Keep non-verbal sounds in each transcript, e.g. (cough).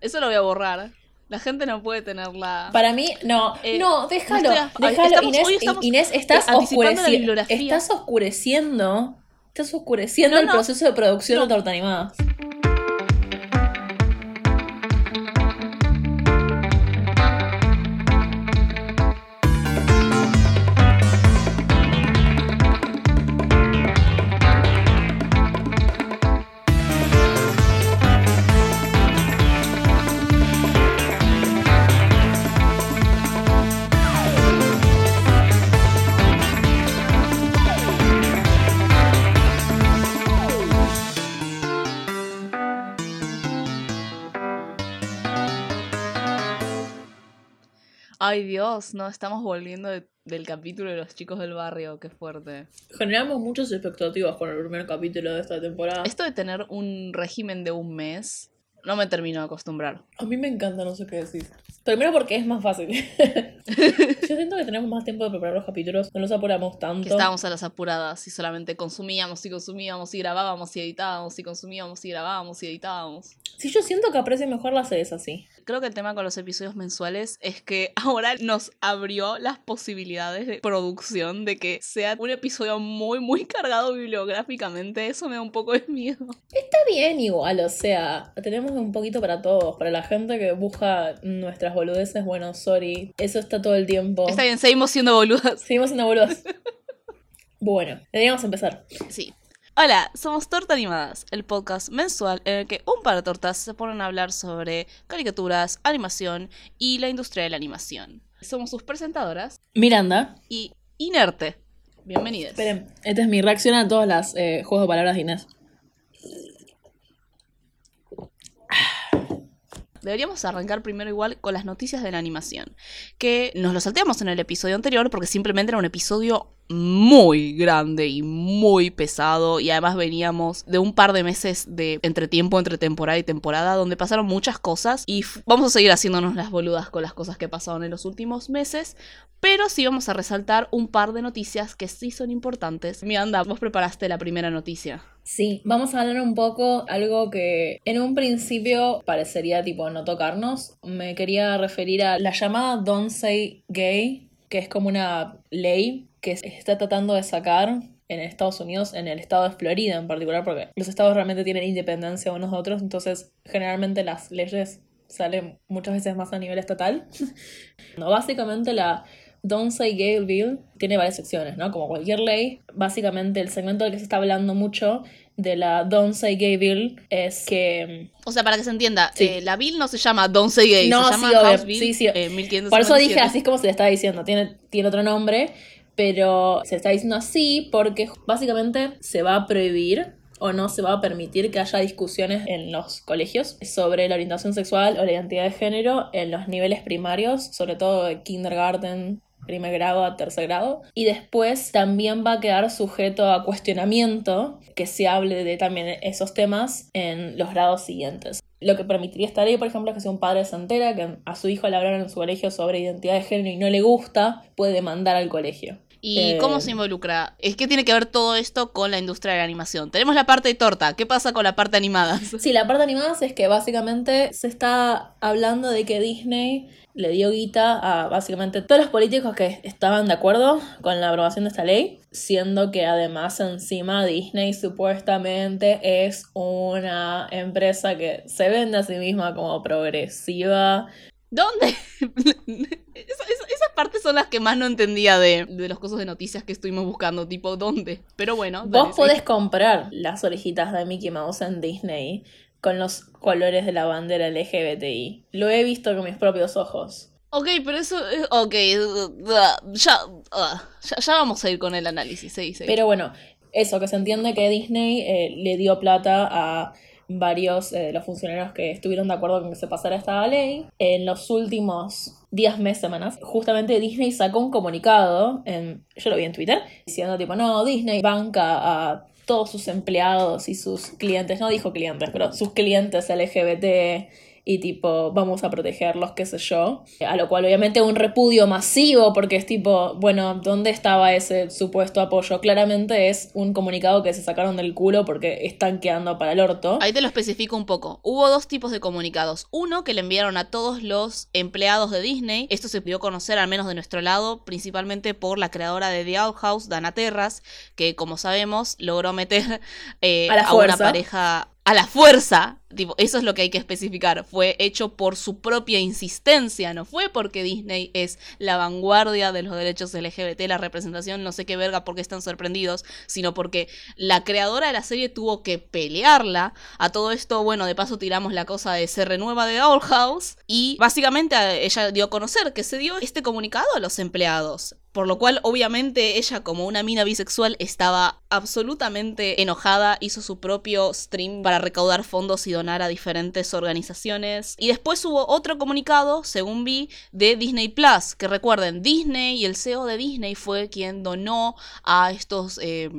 Eso lo voy a borrar. La gente no puede tenerla. Para mí, no, Eh, no, déjalo, no déjalo, estamos- Inés, estamos, Inés, estás, anticipando la oscureci- bibliografía. estás oscureciendo, estás oscureciendo No, el proceso de producción de Torta Animada. Ay, Dios, no, estamos volviendo de- del capítulo de los chicos del barrio, qué fuerte. Generamos muchas expectativas con el primer capítulo de esta temporada. Esto de tener un régimen de un mes, no me termino de acostumbrar. A mí me encanta, no sé qué decir. Primero porque es más fácil. (laughs) Yo siento que tenemos más tiempo de preparar los capítulos, no nos apuramos tanto. Que estábamos a las apuradas y solamente consumíamos y consumíamos y grabábamos y editábamos y consumíamos y grabábamos y editábamos. Sí, yo siento que aprecio mejor las series así. Creo que el tema con los episodios mensuales es que (laughs) ahora nos abrió las posibilidades de producción de que sea un episodio muy, muy cargado bibliográficamente. Eso me da un poco de miedo. Está bien igual, o sea, tenemos un poquito para todos. Para la gente que busca nuestras boludeces, bueno, sorry. Eso está todo el tiempo. Está bien, seguimos siendo boludas. Seguimos siendo boludas. (laughs) bueno, deberíamos empezar. Sí. Hola, somos Torta Animadas, el podcast mensual en el que un par de tortas se ponen a hablar sobre caricaturas, animación y la industria de la animación. Somos sus presentadoras Miranda. y Inerte. Bienvenidas. Esperen, esta es mi reacción a todos los eh, juegos de palabras de Inés. Deberíamos arrancar primero igual con las noticias de la animación, que nos lo salteamos en el episodio anterior porque simplemente era un episodio muy grande y muy pesado y además veníamos de un par de meses de entretiempo entre temporada y temporada donde pasaron muchas cosas y vamos a seguir haciéndonos las boludas con las cosas que pasaron en los últimos meses, pero sí vamos a resaltar un par de noticias que sí son importantes. Miranda, vos preparaste la primera noticia. Sí, vamos a hablar un poco algo que en un principio parecería tipo no tocarnos. Me quería referir a la llamada Don't Say Gay, que es como una ley que se está tratando de sacar en Estados Unidos, en el estado de Florida en particular, porque los estados realmente tienen independencia unos de otros, entonces generalmente las leyes salen muchas veces más a nivel estatal. (laughs) no, básicamente la Don't Say Gay Bill tiene varias secciones, ¿no? Como cualquier ley, básicamente el segmento del que se está hablando mucho de la Don't Say Gay Bill es que... O sea, para que se entienda, Sí. eh, la bill no se llama Don't Say Gay, No, se sí, llama obvio. House Bill Sí, sí. eh, 1557. Por eso dije así es como se le está diciendo, tiene, tiene otro nombre, pero se está diciendo así porque básicamente se va a prohibir o no se va a permitir que haya discusiones en los colegios sobre la orientación sexual o la identidad de género en los niveles primarios, sobre todo de kindergarten, primer grado a tercer grado. Y después también va a quedar sujeto a cuestionamiento que se hable de también esos temas en los grados siguientes. Lo que permitiría esta ley, por ejemplo, es que si un padre se entera que a su hijo le hablaron en su colegio sobre identidad de género y no le gusta, puede demandar al colegio. ¿Y Eh, cómo se involucra? Es que tiene que ver todo esto con la industria de la animación. Tenemos la parte de torta. ¿Qué pasa con la parte animada? (laughs) Sí, la parte animada es que básicamente se está hablando de que Disney le dio guita a básicamente todos los políticos que estaban de acuerdo con la aprobación de esta ley, siendo que además encima Disney supuestamente es una empresa que se vende a sí misma como progresiva. ¿Dónde? (laughs) Esa- esa- esas partes son las que más no entendía de, de los cosas de noticias que estuvimos buscando. Tipo, ¿dónde? Pero bueno. dale, Vos sí. podés comprar las orejitas de Mickey Mouse en Disney con los colores de la bandera LGBTI. Lo he visto con mis propios ojos. Ok, pero eso... es- Ok. ya, uh, ya, ya vamos a ir con el análisis. Sí, sí. Pero bueno, eso, que se entiende que Disney eh, le dio plata a varios eh, de los funcionarios que estuvieron de acuerdo con que se pasara esta ley. En los últimos días, meses, semanas, justamente Disney sacó un comunicado, en, yo lo vi en Twitter, diciendo tipo, no, Disney banca a todos sus empleados y sus clientes, no dijo clientes, pero sus clientes LGBT y tipo, vamos a protegerlos, qué sé yo. A lo cual obviamente un repudio masivo porque es tipo, bueno, ¿dónde estaba ese supuesto apoyo? Claramente es un comunicado que se sacaron del culo porque están quedando para el orto. Ahí te lo especifico un poco. Hubo dos tipos de comunicados. Uno que le enviaron a todos los empleados de Disney. Esto se dio a conocer al menos de nuestro lado, principalmente por la creadora de The Owl House, Dana Terras, que como sabemos logró meter (laughs) eh, A la a una pareja a la fuerza. Tipo, eso es lo que hay que especificar. Fue hecho por su propia insistencia, no fue porque Disney es la vanguardia de los derechos LGBT, la representación, no sé qué verga, porque están sorprendidos, sino porque la creadora de la serie tuvo que pelearla. A todo esto, bueno, de paso tiramos la cosa de se renueva de Owl House y básicamente ella dio a conocer que se dio este comunicado a los empleados. Por lo cual, obviamente, ella como una mina bisexual estaba absolutamente enojada, hizo su propio stream para recaudar fondos y donar a diferentes organizaciones. Y después hubo otro comunicado, según vi, de Disney Plus, que recuerden, Disney y el CEO de Disney fue quien donó a estos eh,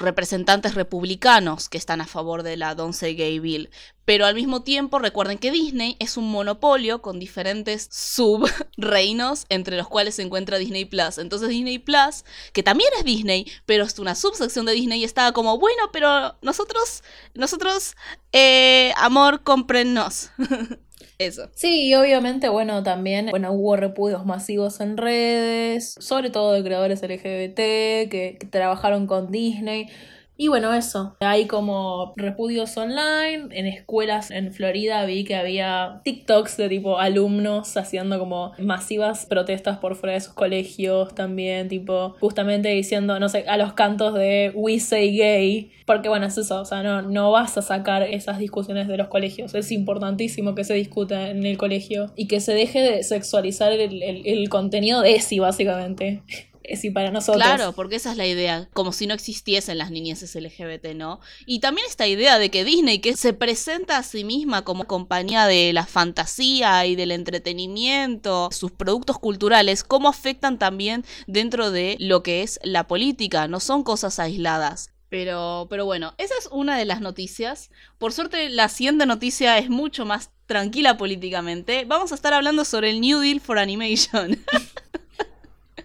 representantes republicanos que están a favor de la Don't Gay Bill. Pero al mismo tiempo recuerden que Disney es un monopolio con diferentes subreinos entre los cuales se encuentra Disney Plus. Entonces Disney Plus, que también es Disney, pero es una subsección de Disney, estaba como, bueno, pero nosotros, nosotros, eh, amor, cómprennos. (laughs) Eso. Sí, y obviamente, bueno, también, bueno, hubo repudios masivos en redes, sobre todo de creadores LGBT que, que trabajaron con Disney. Y bueno, eso. Hay como repudios online. En escuelas en Florida vi que había TikToks de tipo alumnos haciendo como masivas protestas por fuera de sus colegios también, tipo justamente diciendo, no sé, a los cantos de We Say Gay. Porque bueno, es eso, o sea, no, no vas a sacar esas discusiones de los colegios. Es importantísimo que se discuta en el colegio y que se deje de sexualizar el, el- el contenido de ESI, básicamente. ESI para nosotros. Claro, porque esa es la idea, como si no existiesen las niñeces LGBT, ¿no? Y también esta idea de que Disney, que se presenta a sí misma como compañía de la fantasía y del entretenimiento, sus productos culturales, cómo afectan también dentro de lo que es la política, no son cosas aisladas. Pero, pero bueno, esa es una de las noticias. Por suerte, la siguiente noticia es mucho más tranquila políticamente. Vamos a estar hablando sobre el New Deal for Animation. (laughs)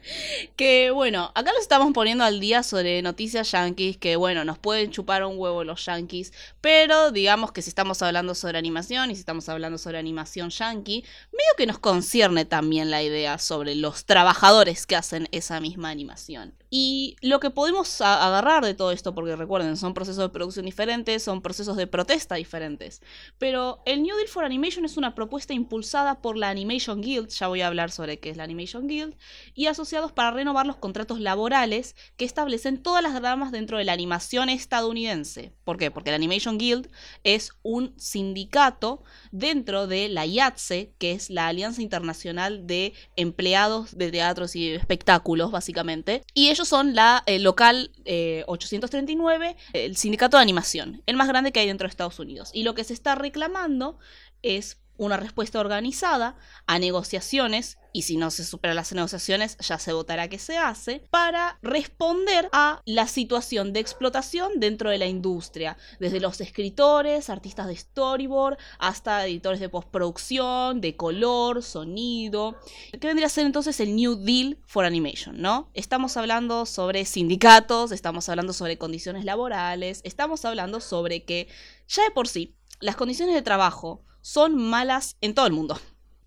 (laughs) Que bueno, acá lo estamos poniendo al día sobre noticias yankees, que bueno, nos pueden chupar un huevo los yankees, pero digamos que si estamos hablando sobre animación y si estamos hablando sobre animación yankee, medio que nos concierne también la idea sobre los trabajadores que hacen esa misma animación. Y lo que podemos agarrar de todo esto, porque recuerden, son procesos de producción diferentes, son procesos de protesta diferentes, pero el New Deal for Animation es una propuesta impulsada por la Animation Guild, ya voy a hablar sobre qué es la Animation Guild, y asociados para renovar los contratos laborales que establecen todas las ramas dentro de la animación estadounidense. ¿Por qué? Porque la Animation Guild es un sindicato dentro de la IATSE, que es la Alianza Internacional de Empleados de Teatros y Espectáculos, básicamente, y ellos son la eh, local eh, 839, el sindicato de animación, el más grande que hay dentro de Estados Unidos. Y lo que se está reclamando es una respuesta organizada a negociaciones, y si no se superan las negociaciones, ya se votará que se hace, para responder a la situación de explotación dentro de la industria, desde los escritores, artistas de storyboard, hasta editores de postproducción, de color, sonido, que vendría a ser entonces el New Deal for Animation, ¿no? Estamos hablando sobre sindicatos, estamos hablando sobre condiciones laborales, estamos hablando sobre que ya de por sí las condiciones de trabajo son malas en todo el mundo.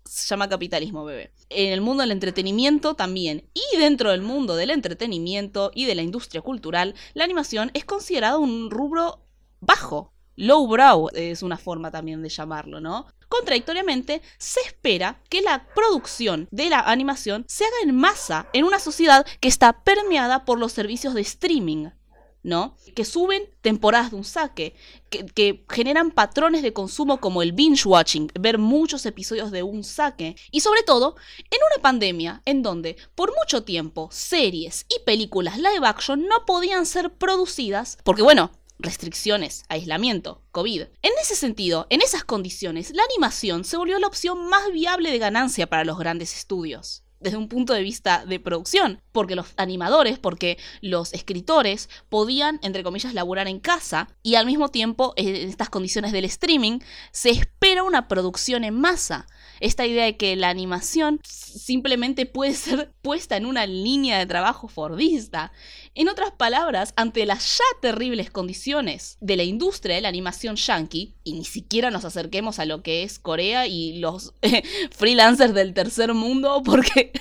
Se llama capitalismo, bebé. En el mundo del entretenimiento también. Y dentro del mundo del entretenimiento y de la industria cultural, la animación es considerada un rubro bajo. Lowbrow es una forma también de llamarlo, ¿no? Contradictoriamente, se espera que la producción de la animación se haga en masa en una sociedad que está permeada por los servicios de streaming, ¿no? Que suben temporadas de un saque, que, que generan patrones de consumo como el binge watching, ver muchos episodios de un saque, y sobre todo en una pandemia en donde por mucho tiempo series y películas live action no podían ser producidas, porque bueno, restricciones, aislamiento, COVID. En ese sentido, en esas condiciones, la animación se volvió la opción más viable de ganancia para los grandes estudios. Desde un punto de vista de producción, porque los animadores, porque los escritores podían, entre comillas, laburar en casa y al mismo tiempo, en estas condiciones del streaming, se espera una producción en masa. Esta idea de que la animación simplemente puede ser puesta en una línea de trabajo fordista. En otras palabras, ante las ya terribles condiciones de la industria de la animación yankee, y ni siquiera nos acerquemos a lo que es Corea y los (laughs) freelancers del tercer mundo, porque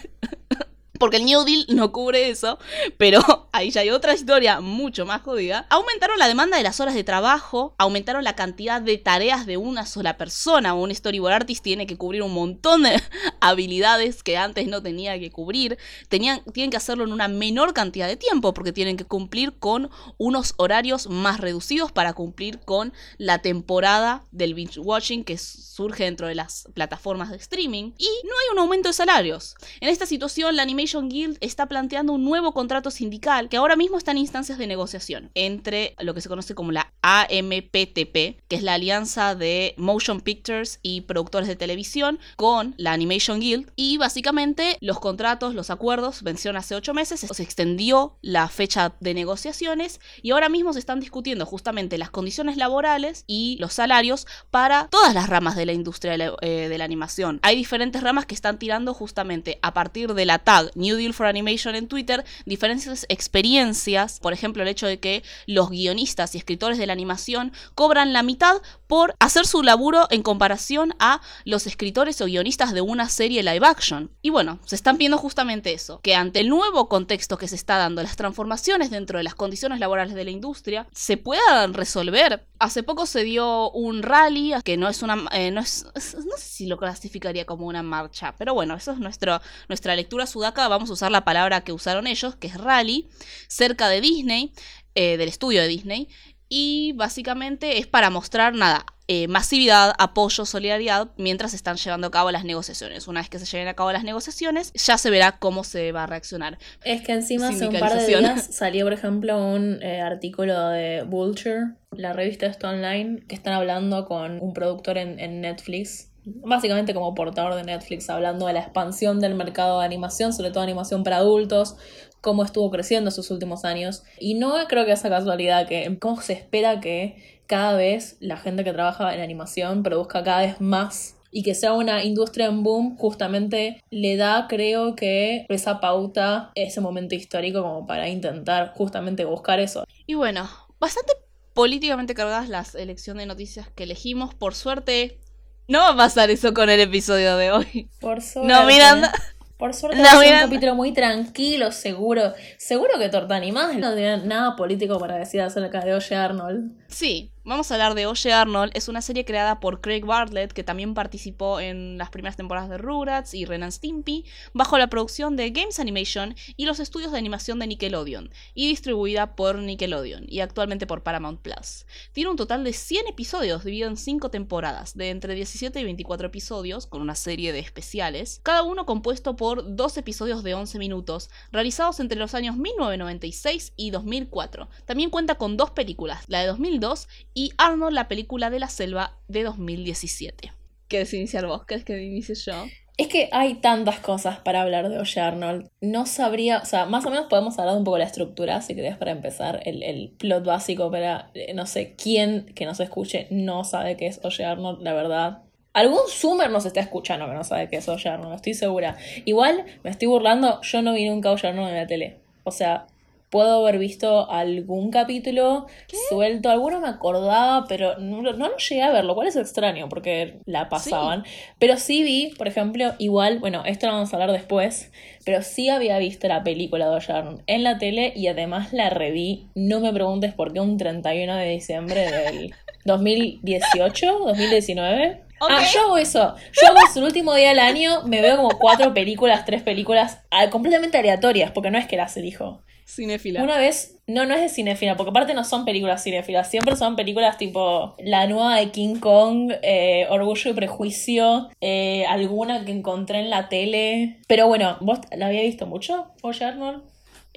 porque el New Deal no cubre eso, pero (laughs) ahí ya hay otra historia mucho más jodida. Aumentaron la demanda de las horas de trabajo, aumentaron la cantidad de tareas de una sola persona. Un storyboard artist tiene que cubrir un montón de (laughs) habilidades que antes no tenía que cubrir. Tenían, tienen que hacerlo en una menor cantidad de tiempo porque tienen que cumplir con unos horarios más reducidos para cumplir con la temporada del binge watching que surge dentro de las plataformas de streaming. Y no hay un aumento de salarios. En esta situación, la animation Guild está planteando un nuevo contrato sindical que ahora mismo está en instancias de negociación entre lo que se conoce como la AMPTP, que es la alianza de motion pictures y productores de televisión, con la Animation Guild. Y básicamente los contratos, los acuerdos vencieron hace ocho meses, se extendió la fecha de negociaciones y ahora mismo se están discutiendo justamente las condiciones laborales y los salarios para todas las ramas de la industria de la, eh, de la animación. Hay diferentes ramas que están tirando justamente a partir de la tag New Deal for Animation en Twitter diferentes experiencias, por ejemplo el hecho de que los guionistas y escritores de la animación cobran la mitad por hacer su laburo en comparación a los escritores o guionistas de una serie live action. Y bueno, se están viendo justamente eso, que ante el nuevo contexto que se está dando, las transformaciones dentro de las condiciones laborales de la industria, se puedan resolver. Hace poco se dio un rally, que no es una... Eh, no, es, no sé si lo clasificaría como una marcha, pero bueno, eso es nuestro, nuestra lectura sudaca vamos a usar la palabra que usaron ellos, que es rally, cerca de Disney, eh, del estudio de Disney, y básicamente es para mostrar nada, eh, masividad, apoyo, solidaridad mientras están llevando a cabo las negociaciones. Una vez que se lleven a cabo las negociaciones, ya se verá cómo se va a reaccionar. Es que encima hace un par de días salió, por ejemplo, un eh, artículo de Vulture, la revista esto online, que están hablando con un productor en, en Netflix básicamente como portador de Netflix, hablando de la expansión del mercado de animación, sobre todo animación para adultos, cómo estuvo creciendo en sus últimos años. Y no creo que esa casualidad que cómo se espera que cada vez la gente que trabaja en animación produzca cada vez más y que sea una industria en boom, justamente le da, creo que, esa pauta, ese momento histórico como para intentar justamente buscar eso. Y bueno, bastante políticamente cargadas las elecciones de noticias que elegimos. Por suerte, no va a pasar eso con el episodio de hoy. Por (laughs) suerte. No, Miranda. Por suerte no, es un capítulo muy tranquilo, seguro. Seguro que Torta Animada no tiene nada político para decir acerca de Oye Arnold. Sí, Vamos a hablar de Oye Arnold. Es una serie creada por Craig Bartlett, que también participó en las primeras temporadas de Rugrats y Ren Stimpy, bajo la producción de Games Animation y los estudios de animación de Nickelodeon, y distribuida por Nickelodeon y actualmente por Paramount Plus. Tiene un total de 100 episodios dividido en 5 temporadas, de entre 17 y 24 episodios, con una serie de especiales, cada uno compuesto por 2 episodios de 11 minutos, realizados entre los años 1996 y 2004. También cuenta con dos películas, la de 2002 y Arnold, la película de la selva de 2017. ¿Quieres iniciar vos? ¿Querés que inicie yo? Es que hay tantas cosas para hablar de Oye Arnold. No sabría, o sea, más o menos podemos hablar un poco de la estructura, si querés, para empezar, el, el plot básico para, eh, no sé, quién que nos escuche no sabe qué es Oye Arnold, la verdad. Algún Zoomer nos está escuchando que no sabe qué es Oye Arnold, estoy segura. Igual, me estoy burlando, yo no vi nunca Oye Arnold en la tele. O sea, puedo haber visto algún capítulo suelto, alguno me acordaba, pero no, no, lo llegué a ver, lo cual es extraño porque la pasaban. Pero sí vi, por ejemplo, igual, bueno, esto lo vamos a hablar después, pero sí había visto la película de Arnold en la tele y además la reví, no me preguntes por qué, un 31 de diciembre del (laughs) 2018, 2019. Ah, yo hago eso. Yo hago el último día del año, me veo como cuatro películas, tres películas ah, completamente aleatorias, porque no es que las elijo. Cinéfila. Una vez, no, no es de cinéfila, porque aparte no son películas cinéfilas, siempre son películas tipo la nueva de King Kong, eh, Orgullo y Prejuicio, eh, alguna que encontré en la tele. Pero bueno, ¿vos la había visto mucho, Oye Arnold?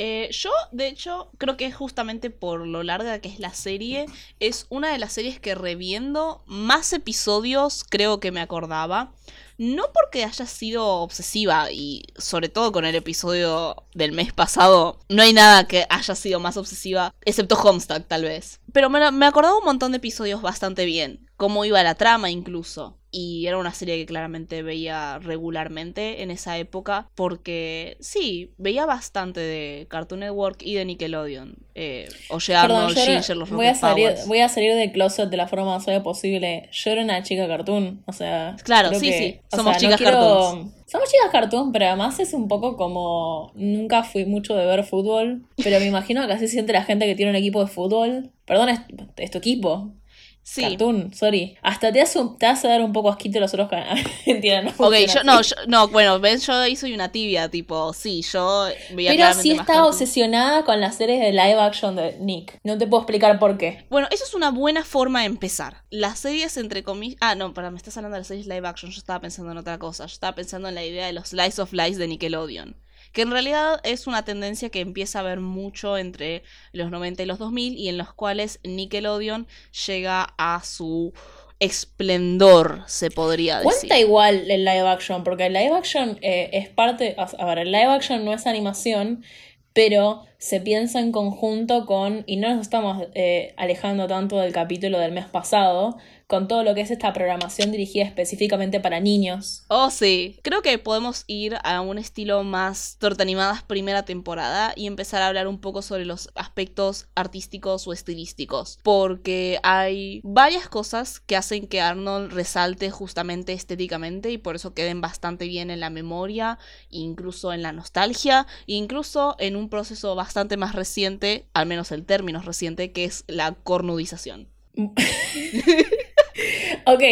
Eh, yo, de hecho, creo que es justamente por lo larga que es la serie, es una de las series que reviendo más episodios creo que me acordaba. No porque haya sido obsesiva y sobre todo con el episodio del mes pasado, no hay nada que haya sido más obsesiva, excepto Homestuck tal vez. Pero me, me acordaba un montón de episodios bastante bien, cómo iba la trama incluso y era una serie que claramente veía regularmente en esa época porque sí, veía bastante de Cartoon Network y de Nickelodeon. Eh, Oye Arnold, Ginger, los voy a salir, Voy a salir del closet de la forma más obvia posible. Yo era una chica cartoon, o sea... Claro, sí, sí, somos chicas cartoon. Somos chicas cartoon, pero además es un poco como... Nunca fui mucho de ver fútbol, pero me imagino que así siente la gente que tiene un equipo de fútbol. Perdón, es tu equipo. Sí. Cartoon, sorry. Hasta te hace, te hace dar un poco asquito los otros canales. (laughs) no ok, yo no, no, bueno, ven, yo ahí soy una tibia, tipo, sí, yo veía Pero sí está obsesionada con las series de live action de Nick. No te puedo explicar por qué. Bueno, eso es una buena forma de empezar. Las series entre comillas. Ah, no, para, me estás hablando de las series live action. Yo estaba pensando en otra cosa. Yo estaba pensando en la idea de los Slice of Life de Nickelodeon que en realidad es una tendencia que empieza a ver mucho entre los 90 y los 2000 y en los cuales Nickelodeon llega a su esplendor, se podría decir. Cuenta igual el live action, porque el live action eh, es parte, a ver, el live action no es animación, pero se piensa en conjunto con, y no nos estamos eh, alejando tanto del capítulo del mes pasado, con todo lo que es esta programación dirigida específicamente para niños. Oh, sí. Creo que podemos ir a un estilo más torta animadas primera temporada y empezar a hablar un poco sobre los aspectos artísticos o estilísticos. Porque hay varias cosas que hacen que Arnold resalte justamente estéticamente y por eso queden bastante bien en la memoria, incluso en la nostalgia, incluso en un proceso bastante más reciente, al menos el término reciente, que es la cornudización. (laughs) ok,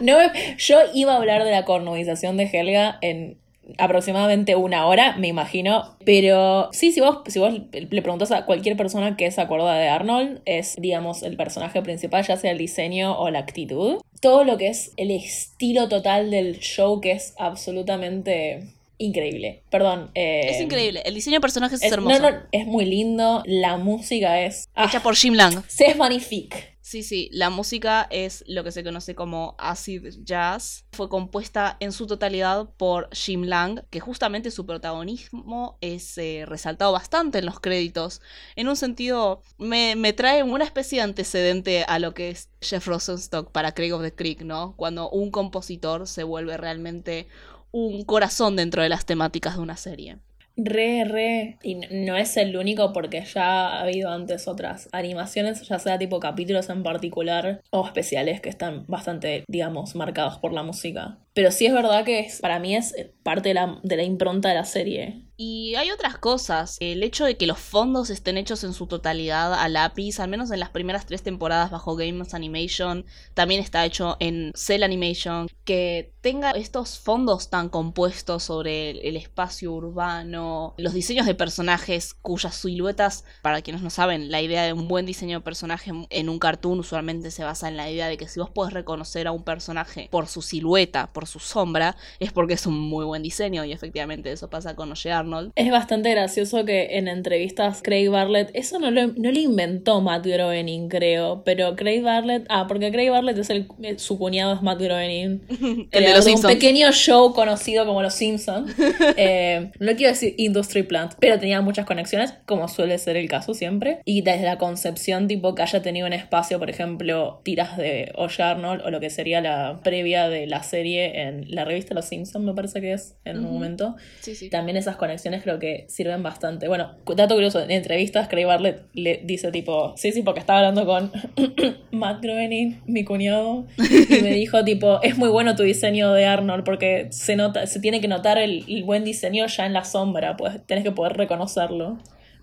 (laughs) no, yo iba a hablar de la cornudización de Helga en aproximadamente una hora, me imagino. Pero sí, si vos, si vos le preguntas a cualquier persona que se acuerda de Arnold, es, digamos, el personaje principal, ya sea el diseño o la actitud. Todo lo que es el estilo total del show, que es absolutamente increíble. Perdón. Eh, es increíble. El diseño de personajes es, hermoso. No, no, es muy lindo. La música es. Hecha por Jim Lang. C'est magnifique. Sí, sí, la música es lo que se conoce como acid jazz. Fue compuesta en su totalidad por Jim Lang, que justamente su protagonismo es eh, resaltado bastante en los créditos. En un sentido, me, me, trae una especie de antecedente a lo que es Jeff Rosenstock para Craig of the Creek, ¿no? Cuando un compositor se vuelve realmente un corazón dentro de las temáticas de una serie. Re, re. Y no es el único porque ya ha habido antes otras animaciones, ya sea tipo capítulos en particular o especiales que están bastante, digamos, marcados por la música. Pero sí es verdad que es, para mí es parte de la, de la impronta de la serie. Y hay otras cosas. El hecho de que los fondos estén hechos en su totalidad a lápiz, al menos en las primeras tres temporadas bajo Games Animation, también está hecho en Cell Animation. Que tenga estos fondos tan compuestos sobre el, espacio urbano, los diseños de personajes cuyas siluetas, para quienes no saben, la idea de un buen diseño de personaje en un cartoon usualmente se basa en la idea de que si vos podés reconocer a un personaje por su silueta, su sombra, es porque es un muy buen diseño. Y efectivamente eso pasa con Oye es bastante gracioso que en entrevistas Craig Barlett, eso no lo, no le inventó Matt Groening, creo, pero Craig Barlett, ah, porque Craig Barlett es el, eh, su cuñado es Matt Groening, (laughs) el de los un pequeño show conocido como Los Simpsons. (laughs) eh, no quiero decir Industry Plant, pero tenía muchas conexiones, como suele ser el caso siempre. Y desde la concepción, tipo que haya tenido un espacio, por ejemplo, tiras de Oye Arnold o lo que sería la previa de la serie en la revista Los Simpsons, me parece que es en un momento. Sí, sí. También esas conexiones creo que sirven bastante. Bueno, dato curioso, en entrevistas Craig Barlett le dice tipo, sí, sí, porque estaba hablando con (coughs) Matt Groening, mi cuñado, y me dijo tipo, es muy bueno tu diseño de Arnold porque se nota, se tiene que notar el, el buen diseño ya en la sombra, pues tenés que poder reconocerlo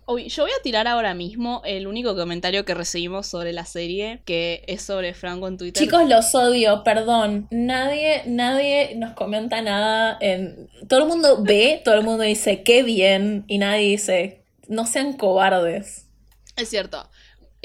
yo voy a tirar ahora mismo el único comentario que recibimos sobre la serie, que es sobre Franco en Twitter. Chicos, los odio, perdón. Nadie, nadie nos comenta nada. En... Todo el mundo ve, todo el mundo dice qué bien, y nadie dice no sean cobardes. Es cierto.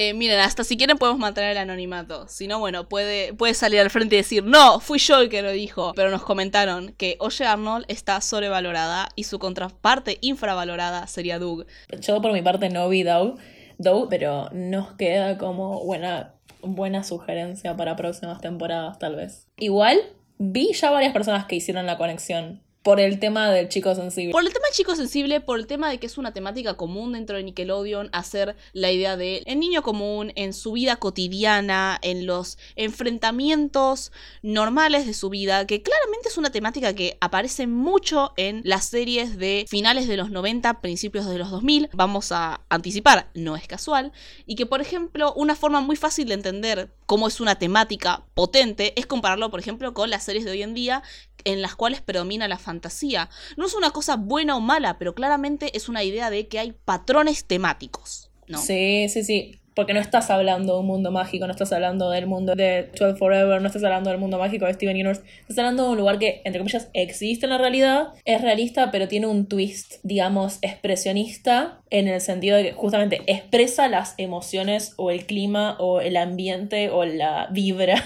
Eh, miren, hasta si quieren podemos mantener el anonimato. Si no, bueno, puede, puede salir al frente y decir, no, fui yo el que lo dijo. Pero nos comentaron que Oye Arnold está sobrevalorada y su contraparte infravalorada sería Doug. Yo por mi parte no vi Doug, Doug pero nos queda como buena, buena sugerencia para próximas temporadas tal vez. Igual, vi ya varias personas que hicieron la conexión por el tema del chico sensible. Por el tema del chico sensible, por el tema de que es una temática común dentro de Nickelodeon, hacer la idea de el niño común en su vida cotidiana, en los enfrentamientos normales de su vida, que claramente es una temática que aparece mucho en las series de finales de los 90, principios de los 2000. Vamos a anticipar, no es casual. Y que, por ejemplo, una forma muy fácil de entender cómo es una temática potente es compararlo, por ejemplo, con las series de hoy en día en las cuales predomina la fantasía. No es una cosa buena o mala, pero claramente es una idea de que hay patrones temáticos. ¿no? Sí, sí, sí. Porque no estás hablando de un mundo mágico, no estás hablando del mundo de 12 Forever, no estás hablando del mundo mágico de Steven Universe. Estás hablando de un lugar que, entre comillas, existe en la realidad, es realista, pero tiene un twist, digamos, expresionista, en el sentido de que justamente expresa las emociones o el clima o el ambiente o la vibra,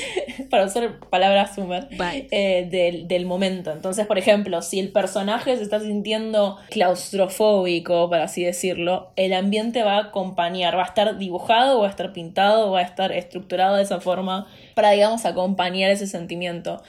(laughs) para usar palabras sumer, eh, del, del momento. Entonces, por ejemplo, si el personaje se está sintiendo claustrofóbico, por así decirlo, el ambiente va a acompañar, va a estar dibujado, va a estar pintado, va a estar estructurado de esa forma para, digamos, acompañar ese sentimiento.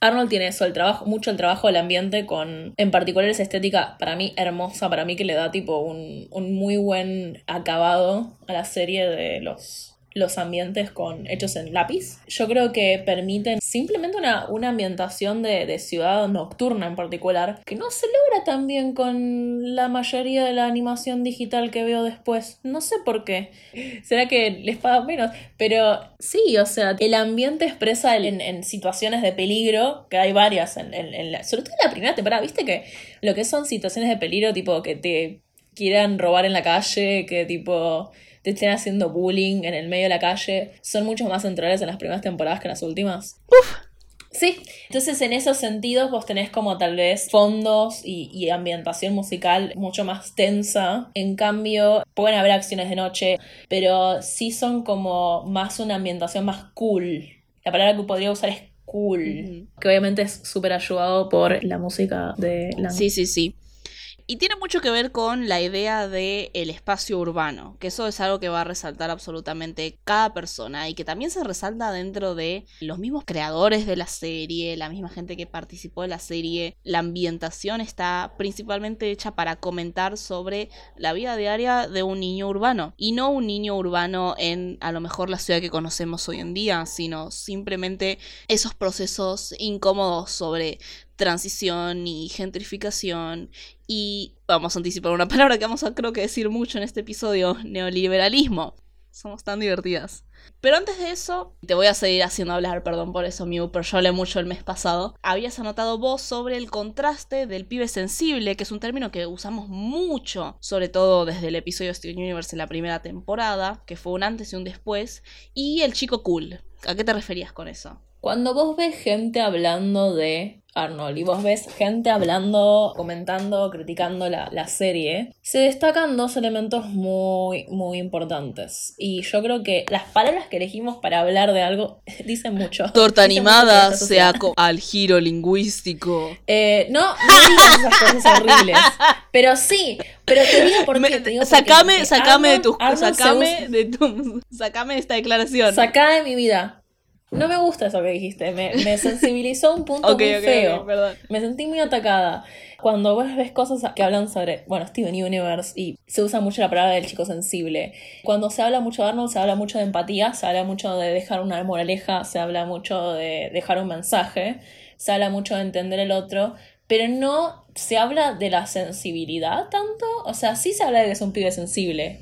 Arnold tiene eso, el trabajo, mucho el trabajo del ambiente con, en particular esa estética para mí hermosa, para mí que le da tipo un, un muy buen acabado a la serie de los los ambientes con hechos en lápiz. Yo creo que permiten simplemente una, una ambientación de, de, ciudad nocturna en particular, que no se logra tan bien con la mayoría de la animación digital que veo después. No sé por qué. ¿Será que les pagan menos? Pero sí, o sea, el ambiente expresa en, en situaciones de peligro, que hay varias, en, en, la, sobre todo en la primera temporada, viste que lo que son situaciones de peligro, tipo que te quieran robar en la calle, que tipo te estén haciendo bullying en el medio de la calle, son mucho más centrales en las primeras temporadas que en las últimas. Uf. Sí, entonces en esos sentidos vos tenés como tal vez fondos y, y, ambientación musical mucho más tensa. En cambio, pueden haber acciones de noche, pero sí son como más una ambientación más cool. La palabra que podría usar es cool, que obviamente es súper ayudado por la música de la... Sí, sí, sí. Y tiene mucho que ver con la idea del el espacio urbano, que eso es algo que va a resaltar absolutamente cada persona y que también se resalta dentro de los mismos creadores de la serie, la misma gente que participó de la serie. La ambientación está principalmente hecha para comentar sobre la vida diaria de un niño urbano y no un niño urbano en a lo mejor la ciudad que conocemos hoy en día, sino simplemente esos procesos incómodos sobre transición y gentrificación y vamos a anticipar una (laughs) palabra que vamos a creo que decir mucho en este episodio, neoliberalismo. Somos tan divertidas. Pero antes de eso, te voy a seguir haciendo hablar, perdón por eso, Mew, pero yo hablé mucho el mes pasado. Habías anotado vos sobre el contraste del pibe sensible, que es un término que usamos mucho, sobre todo desde el episodio de Steven Universe en la primera temporada, que fue un antes y un después, y el chico cool. ¿A qué te referías con eso? Cuando vos ves gente hablando de Arnold y vos ves gente hablando, comentando, criticando la, la, serie, se destacan dos elementos muy, muy importantes. Y yo creo que las palabras que elegimos para hablar de algo (laughs) dicen mucho. (laughs) Torta dicen animada, mucho sea al giro lingüístico. Eh, no, no digas esas cosas horribles. Pero sí, pero te digo por qué. Te digo sacame, porque sacame Arnold, de tus sacame usa, de tu (laughs) sacame de esta declaración. Sacá de mi vida. No me gusta eso que dijiste, me, me (laughs) sensibilizó un punto okay, muy okay, feo. Okay, perdón. me sentí muy atacada. Cuando vos ves cosas que hablan sobre, bueno, Steven Universe y se usa mucho la palabra del chico sensible. Cuando se habla mucho de Arnold, se habla mucho de empatía, se habla mucho de dejar una moraleja, se habla mucho de dejar un mensaje, se habla mucho de entender el otro, pero no se habla de la sensibilidad tanto. O sea, sí se habla de que es un pibe sensible,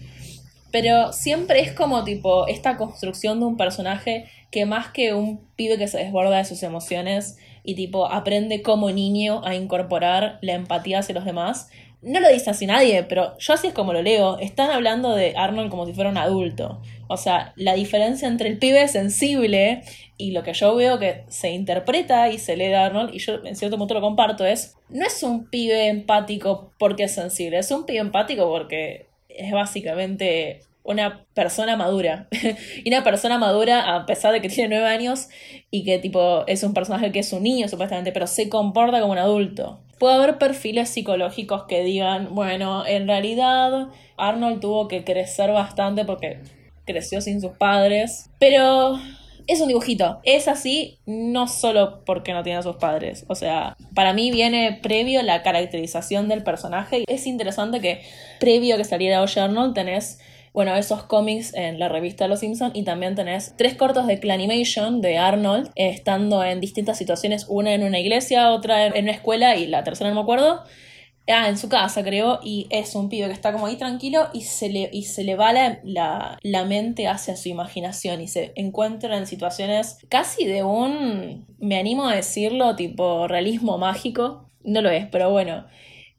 pero siempre es como tipo esta construcción de un personaje que más que un pibe que se desborda de sus emociones y tipo aprende como niño a incorporar la empatía hacia los demás, no lo dice así nadie, pero yo así es como lo leo, están hablando de Arnold como si fuera un adulto. O sea, la diferencia entre el pibe sensible y lo que yo veo que se interpreta y se lee de Arnold, y yo en cierto punto lo comparto, es, no es un pibe empático porque es sensible, es un pibe empático porque es básicamente una persona madura. (laughs) y una persona madura, a pesar de que tiene nueve años y que tipo es un personaje que es un niño supuestamente, pero se comporta como un adulto. Puede haber perfiles psicológicos que digan, bueno, en realidad Arnold tuvo que crecer bastante porque creció sin sus padres. Pero es un dibujito. Es así no solo porque no tiene a sus padres. O sea, para mí viene previo la caracterización del personaje. Es interesante que previo a que saliera Oye Arnold tenés bueno, esos cómics en la revista Los Simpsons y también tenés tres cortos de Clanimation de Arnold, estando en distintas situaciones, una en una iglesia, otra en una escuela y la tercera no me acuerdo. Ah, en su casa, creo, y es un pibe que está como ahí tranquilo y se le, y se le va la, la, la mente hacia su imaginación y se encuentra en situaciones casi de un, me animo a decirlo, tipo realismo mágico. No lo es, pero bueno.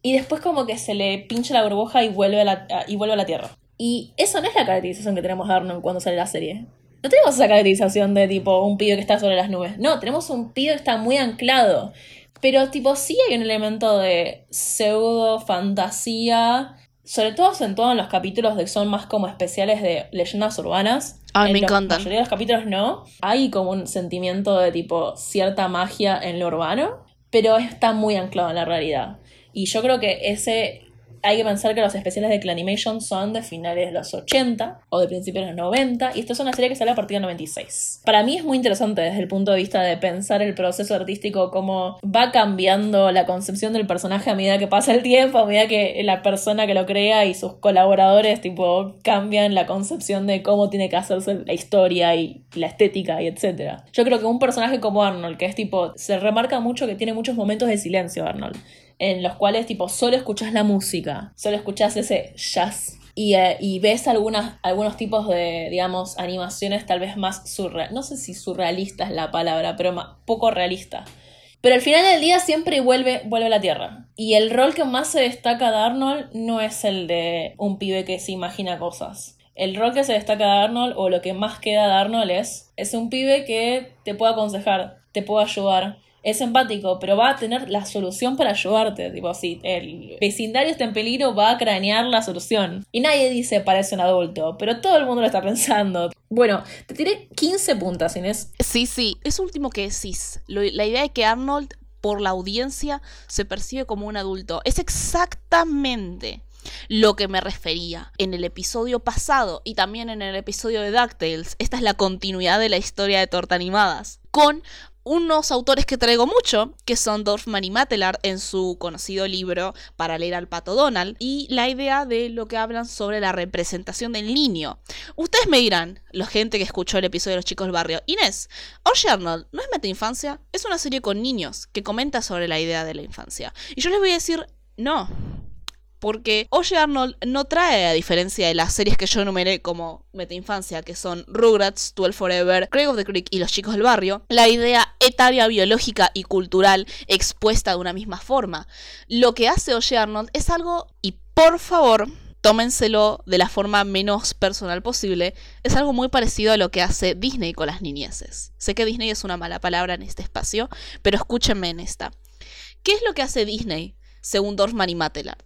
Y después como que se le pincha la burbuja y vuelve a la, y vuelve a la Tierra. Y eso no es la caracterización que tenemos de Arnold cuando sale la serie. No tenemos esa caracterización de tipo un pibe que está sobre las nubes. No, tenemos un pibe que está muy anclado. Pero tipo sí hay un elemento de pseudo fantasía. Sobre todo acentuado en los capítulos que son más como especiales de leyendas urbanas. Ay, en me la encantan. mayoría de los capítulos no. Hay como un sentimiento de tipo cierta magia en lo urbano. Pero está muy anclado en la realidad. Y yo creo que ese hay que pensar que los especiales de Clanimation son de finales de los 80 o de principios de los 90 y esta es una serie que sale a partir del 96. Para mí es muy interesante desde el punto de vista de pensar el proceso artístico, cómo va cambiando la concepción del personaje a medida que pasa el tiempo, a medida que la persona que lo crea y sus colaboradores tipo cambian la concepción de cómo tiene que hacerse la historia y la estética y etc. Yo creo que un personaje como Arnold, que es tipo, se remarca mucho que tiene muchos momentos de silencio Arnold en los cuales tipo solo escuchas la música, solo escuchas ese jazz y, eh, y ves algunas, algunos tipos de, digamos, animaciones tal vez más surrealistas, no sé si surrealista es la palabra, pero poco realista. Pero al final del día siempre vuelve, vuelve a la Tierra. Y el rol que más se destaca de Arnold no es el de un pibe que se imagina cosas. El rol que se destaca de Arnold, o lo que más queda de Arnold es, es un pibe que te puede aconsejar, te puede ayudar, es empático, pero va a tener la solución para ayudarte. Tipo, si el vecindario está en peligro, va a cranear la solución. Y nadie dice parece un adulto, pero todo el mundo lo está pensando. Bueno, te tiré 15 puntas, Inés. Sí, sí. Eso último que decís. La idea de que Arnold, por la audiencia, se percibe como un adulto. Es exactamente lo que me refería en el episodio pasado y también en el episodio de DuckTales. Esta es la continuidad de la historia de Torta Animadas. Con unos autores que traigo mucho, que son Dorfman y Matelar en su conocido libro Para leer al pato Donald, y la idea de lo que hablan sobre la representación del niño. Ustedes me dirán, la gente que escuchó el episodio de Los Chicos del Barrio, Inés, Oye Arnold, ¿no es meta infancia? Es una serie con niños que comenta sobre la idea de la infancia. Y yo les voy a decir, no. Porque Oye Arnold no trae, a diferencia de las series que yo enumeré como meta infancia, que son Rugrats, 12 Forever, Craig of the Creek y Los Chicos del Barrio, la idea etaria, biológica y cultural expuesta de una misma forma. Lo que hace Oye Arnold es algo, y por favor, tómenselo de la forma menos personal posible, es algo muy parecido a lo que hace Disney con las niñeces. Sé que Disney es una mala palabra en este espacio, pero escúchenme en esta. ¿Qué es lo que hace Disney, según Dorfman y Matelar?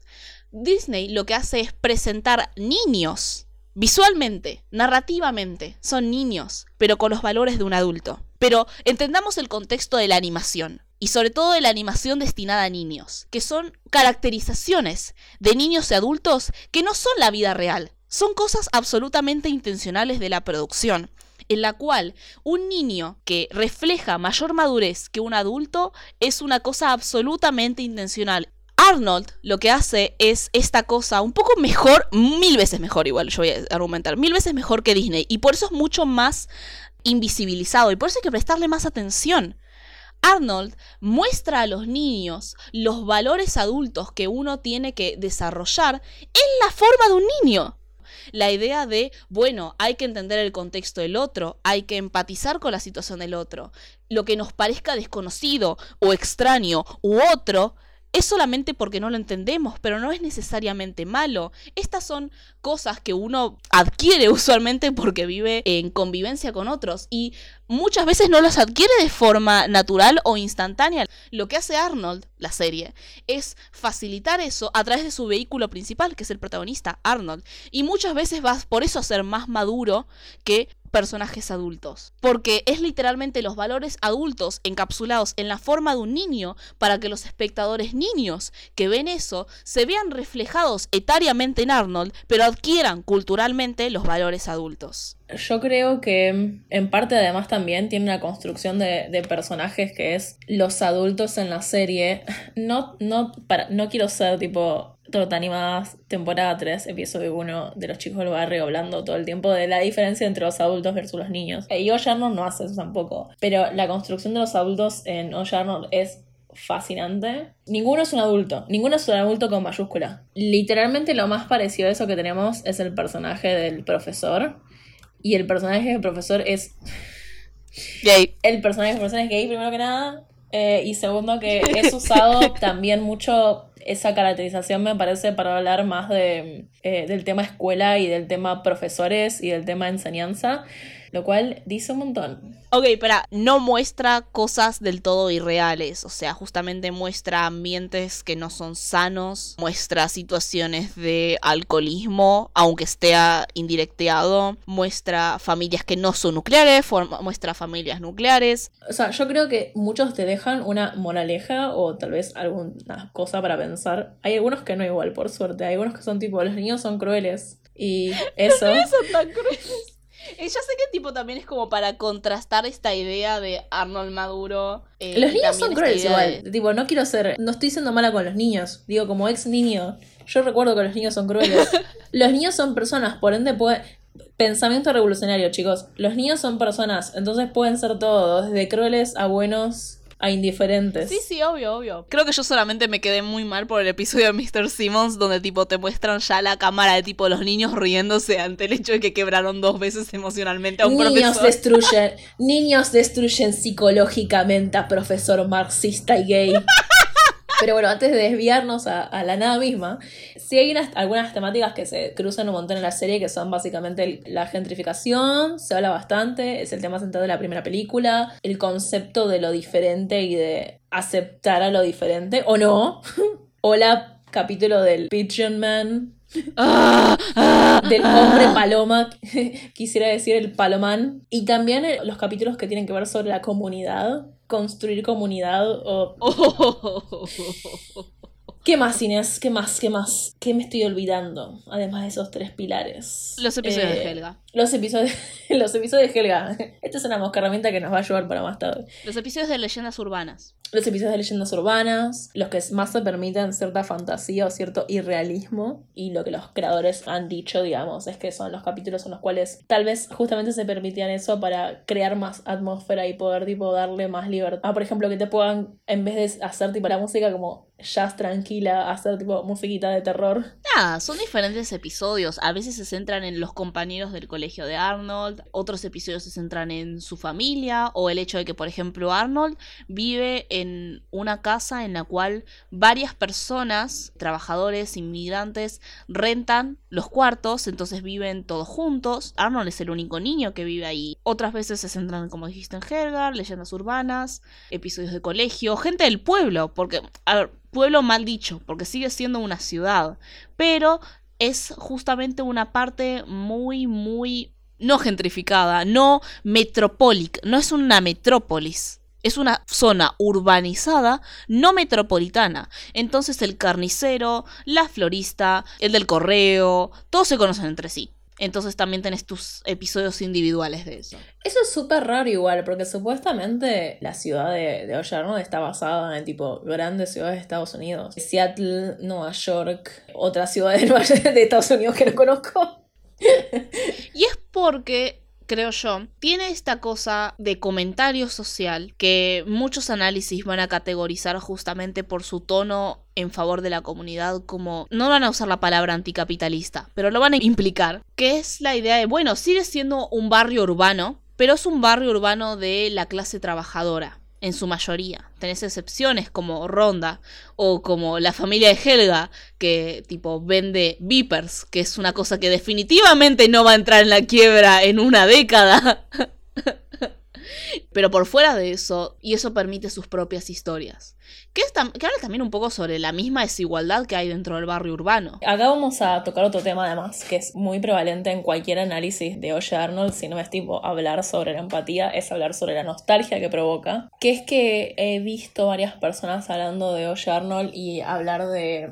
Disney lo que hace es presentar niños, visualmente, narrativamente, son niños, pero con los valores de un adulto. Pero entendamos el contexto de la animación, y sobre todo de la animación destinada a niños, que son caracterizaciones de niños y adultos que no son la vida real, son cosas absolutamente intencionales de la producción en la cual un niño que refleja mayor madurez que un adulto es una cosa absolutamente intencional. Arnold lo que hace es esta cosa un poco mejor, mil veces mejor igual, yo voy a argumentar, mil veces mejor que Disney, y por eso es mucho más invisibilizado, y por eso hay que prestarle más atención. Arnold muestra a los niños los valores adultos que uno tiene que desarrollar en la forma de un niño la idea de, bueno, hay que entender el contexto del otro, hay que empatizar con la situación del otro. Lo que nos parezca desconocido o extraño u otro es solamente porque no lo entendemos, pero no es necesariamente malo. Estas son cosas que uno adquiere (laughs) usualmente porque vive en convivencia con otros y muchas veces no los adquiere de forma natural o instantánea. Lo que hace Arnold, la serie, es facilitar eso a través de su vehículo principal, que es el protagonista, Arnold. Y muchas veces vas por eso a ser más maduro que personajes adultos. Porque es literalmente los valores adultos encapsulados en la forma de un niño para que los espectadores niños que ven eso se vean reflejados etariamente en Arnold, pero adquieran culturalmente los valores adultos. Yo creo que en parte además también tiene una construcción de, personajes que es los adultos en la serie. No, no, para, no quiero ser tipo Animadas, temporada 3, episodio 1 de los chicos del barrio hablando todo el tiempo de la diferencia entre los adultos versus los niños. Y Arnold no hace eso tampoco, pero la construcción de los adultos en Arnold es fascinante. Ninguno es un adulto, ninguno es un adulto con mayúscula. Literalmente lo más parecido a eso que tenemos es el personaje del profesor. Y el personaje del profesor es... Gay. El personaje del profesor es gay, primero que nada. Eh, y segundo que es usado (laughs) también mucho esa caracterización me parece para hablar más de, eh, del tema escuela y del tema profesores y del tema enseñanza, lo cual dice un montón. Ok, pero no muestra cosas del todo irreales, o sea, justamente muestra ambientes que no son sanos, muestra situaciones de alcoholismo, aunque esté indirecteado, muestra familias que no son nucleares, muestra familias nucleares. O sea, yo creo que muchos te dejan una moraleja o tal vez alguna cosa para pensar. Hay algunos que no igual, por suerte, hay algunos que son tipo, los niños son crueles. Y (laughs) eso... Los niños son tan crueles. Y ya sé que tipo también es como para contrastar esta idea de Arnold Maduro. Eh, los niños son crueles igual. Tipo, no quiero ser. No estoy siendo mala con los niños. Digo, como ex niño. Yo recuerdo que los niños son crueles. (laughs) los niños son personas, por ende puede. Pensamiento revolucionario, chicos. Los niños son personas, entonces pueden ser todos, desde crueles a buenos a indiferentes. Sí, sí, obvio, obvio. Creo que yo solamente me quedé muy mal por el episodio de Mr. Simmons donde tipo te muestran ya la cámara de tipo los niños riéndose ante el hecho de que quebraron dos veces emocionalmente a un niños Destruyen, niños destruyen psicológicamente a profesor marxista y gay. (laughs) Pero bueno, antes de desviarnos a, la nada misma, sí hay algunas temáticas que se cruzan un montón en la serie, que son básicamente la gentrificación, se habla bastante, es el tema central de la primera película, el concepto de lo diferente y de aceptar a lo diferente, o no. (laughs) Hola, capítulo del Pigeon Man, (laughs) del hombre paloma, (laughs) quisiera decir el palomán. Y también los capítulos que tienen que ver sobre la comunidad, construir comunidad o... (laughs) ¿Qué más, Inés? ¿Qué más? ¿Qué más? ¿Qué me estoy olvidando? Además de esos tres pilares. Los episodios de eh, Helga. Los episodios, (laughs) los episodios de Helga. Esta es una herramienta que nos va a ayudar para más tarde. Los episodios de leyendas urbanas. Los episodios de leyendas urbanas, los que más se permiten cierta fantasía o cierto irrealismo. Y lo que los creadores han dicho, digamos, es que son los capítulos en los cuales tal vez justamente se permitían eso para crear más atmósfera y poder tipo darle más libertad. Ah, por ejemplo, que te puedan, en vez de hacer tipo la música como jazz tranquila, hacer tipo musiquita de terror. Nada, son diferentes episodios. A veces se centran en los compañeros del colegio de Arnold, otros episodios se centran en su familia o el hecho de que, por ejemplo, Arnold vive en una casa en la cual varias personas, trabajadores, inmigrantes, rentan los cuartos, entonces viven todos juntos. Arnold es el único niño que vive ahí. Otras veces se centran, como dijiste, en Helgar, leyendas urbanas, episodios de colegio, gente del pueblo, porque, a ver, pueblo mal dicho, porque sigue siendo una ciudad, pero es justamente una parte muy, muy no gentrificada, no metropólica, no es una metrópolis. Es una zona urbanizada, no metropolitana. Entonces el carnicero, la florista, el del correo, todos se conocen entre sí. Entonces también tenés tus episodios individuales de eso. Eso es súper raro igual, porque supuestamente la ciudad de, de está basada en tipo grandes ciudades de Estados Unidos. Seattle, Nueva York, otra ciudad de, (laughs) de Estados Unidos que no conozco. y es porque creo yo, tiene esta cosa de comentario social que muchos análisis van a categorizar justamente por su tono en favor de la comunidad como no van a usar la palabra anticapitalista, pero lo van a implicar, que es la idea de, bueno, sigue siendo un barrio urbano, pero es un barrio urbano de la clase trabajadora en su mayoría. Tenés excepciones como Ronda o como la familia de Helga, que tipo vende Vipers, que es una cosa que definitivamente no va a entrar en la quiebra en una década. (laughs) Pero por fuera de eso, y eso permite sus propias historias. Que, es que habla también un poco sobre la misma desigualdad que hay dentro del barrio urbano. Acá vamos a tocar otro tema además, que es muy prevalente en cualquier análisis de Oye Arnold, si no es tipo hablar sobre la empatía, es hablar sobre la nostalgia que provoca. Que es que he visto varias personas hablando de Oye Arnold y hablar de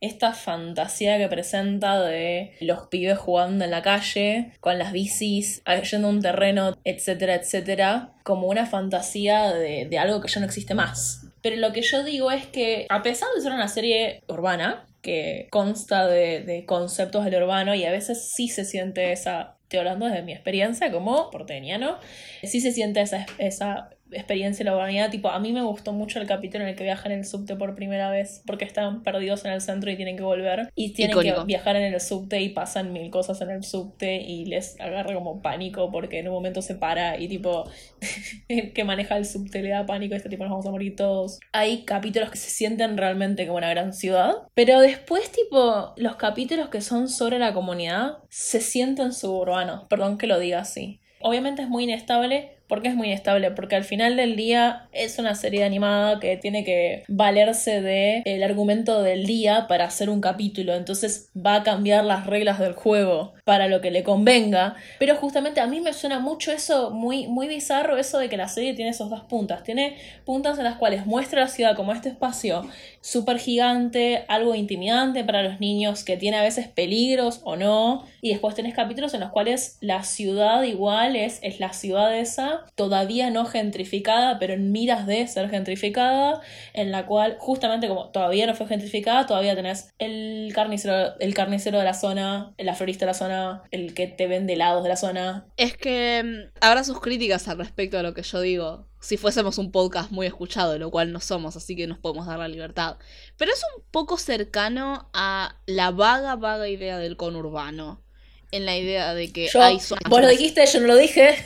esta fantasía que presenta de los pibes jugando en la calle, con las bicis, yendo un terreno, etcétera, etcétera, como una fantasía de, de algo que ya no existe más. Pero lo que yo digo es que, a pesar de ser una serie urbana, que consta de, de conceptos del urbano y a veces sí se siente esa, estoy hablando desde mi experiencia como porteña, ¿no? Sí se siente esa, esa experiencia de la urbanidad, tipo, a mí me gustó mucho el capítulo en el que viajan en el subte por primera vez porque están perdidos en el centro y tienen que volver y tienen Icónico. que viajar en el subte y pasan mil cosas en el subte y les agarra como pánico porque en un momento se para y tipo (laughs) el que maneja el subte le da pánico, este tipo nos vamos a morir todos. Hay capítulos que se sienten realmente como una gran ciudad, pero después tipo los capítulos que son sobre la comunidad se sienten suburbanos, perdón que lo diga así. Obviamente es muy inestable. ¿Por qué es muy inestable? Porque al final del día es una serie animada que tiene que valerse de el argumento del día para hacer un capítulo. Entonces va a cambiar las reglas del juego para lo que le convenga. Pero justamente a mí me suena mucho eso, muy, muy bizarro, eso de que la serie tiene esos dos puntas. Tiene puntas en las cuales muestra la ciudad como este espacio súper gigante, algo intimidante para los niños, que tiene a veces peligros o no. Y después tenés capítulos en los cuales la ciudad igual es, es la ciudad esa, todavía no gentrificada, pero en miras de ser gentrificada, en la cual justamente como todavía no fue gentrificada, todavía tenés el carnicero, el carnicero de la zona, la florista de la zona, el que te vende helados de la zona. Es que mm, habrá sus críticas al respecto a lo que yo digo. Si fuésemos un podcast muy escuchado, lo cual no somos, así que nos podemos dar la libertad. Pero es un poco cercano a la vaga, vaga idea del conurbano. En la idea de que Yo, hay zonas. vos lo dijiste, yo no lo dije.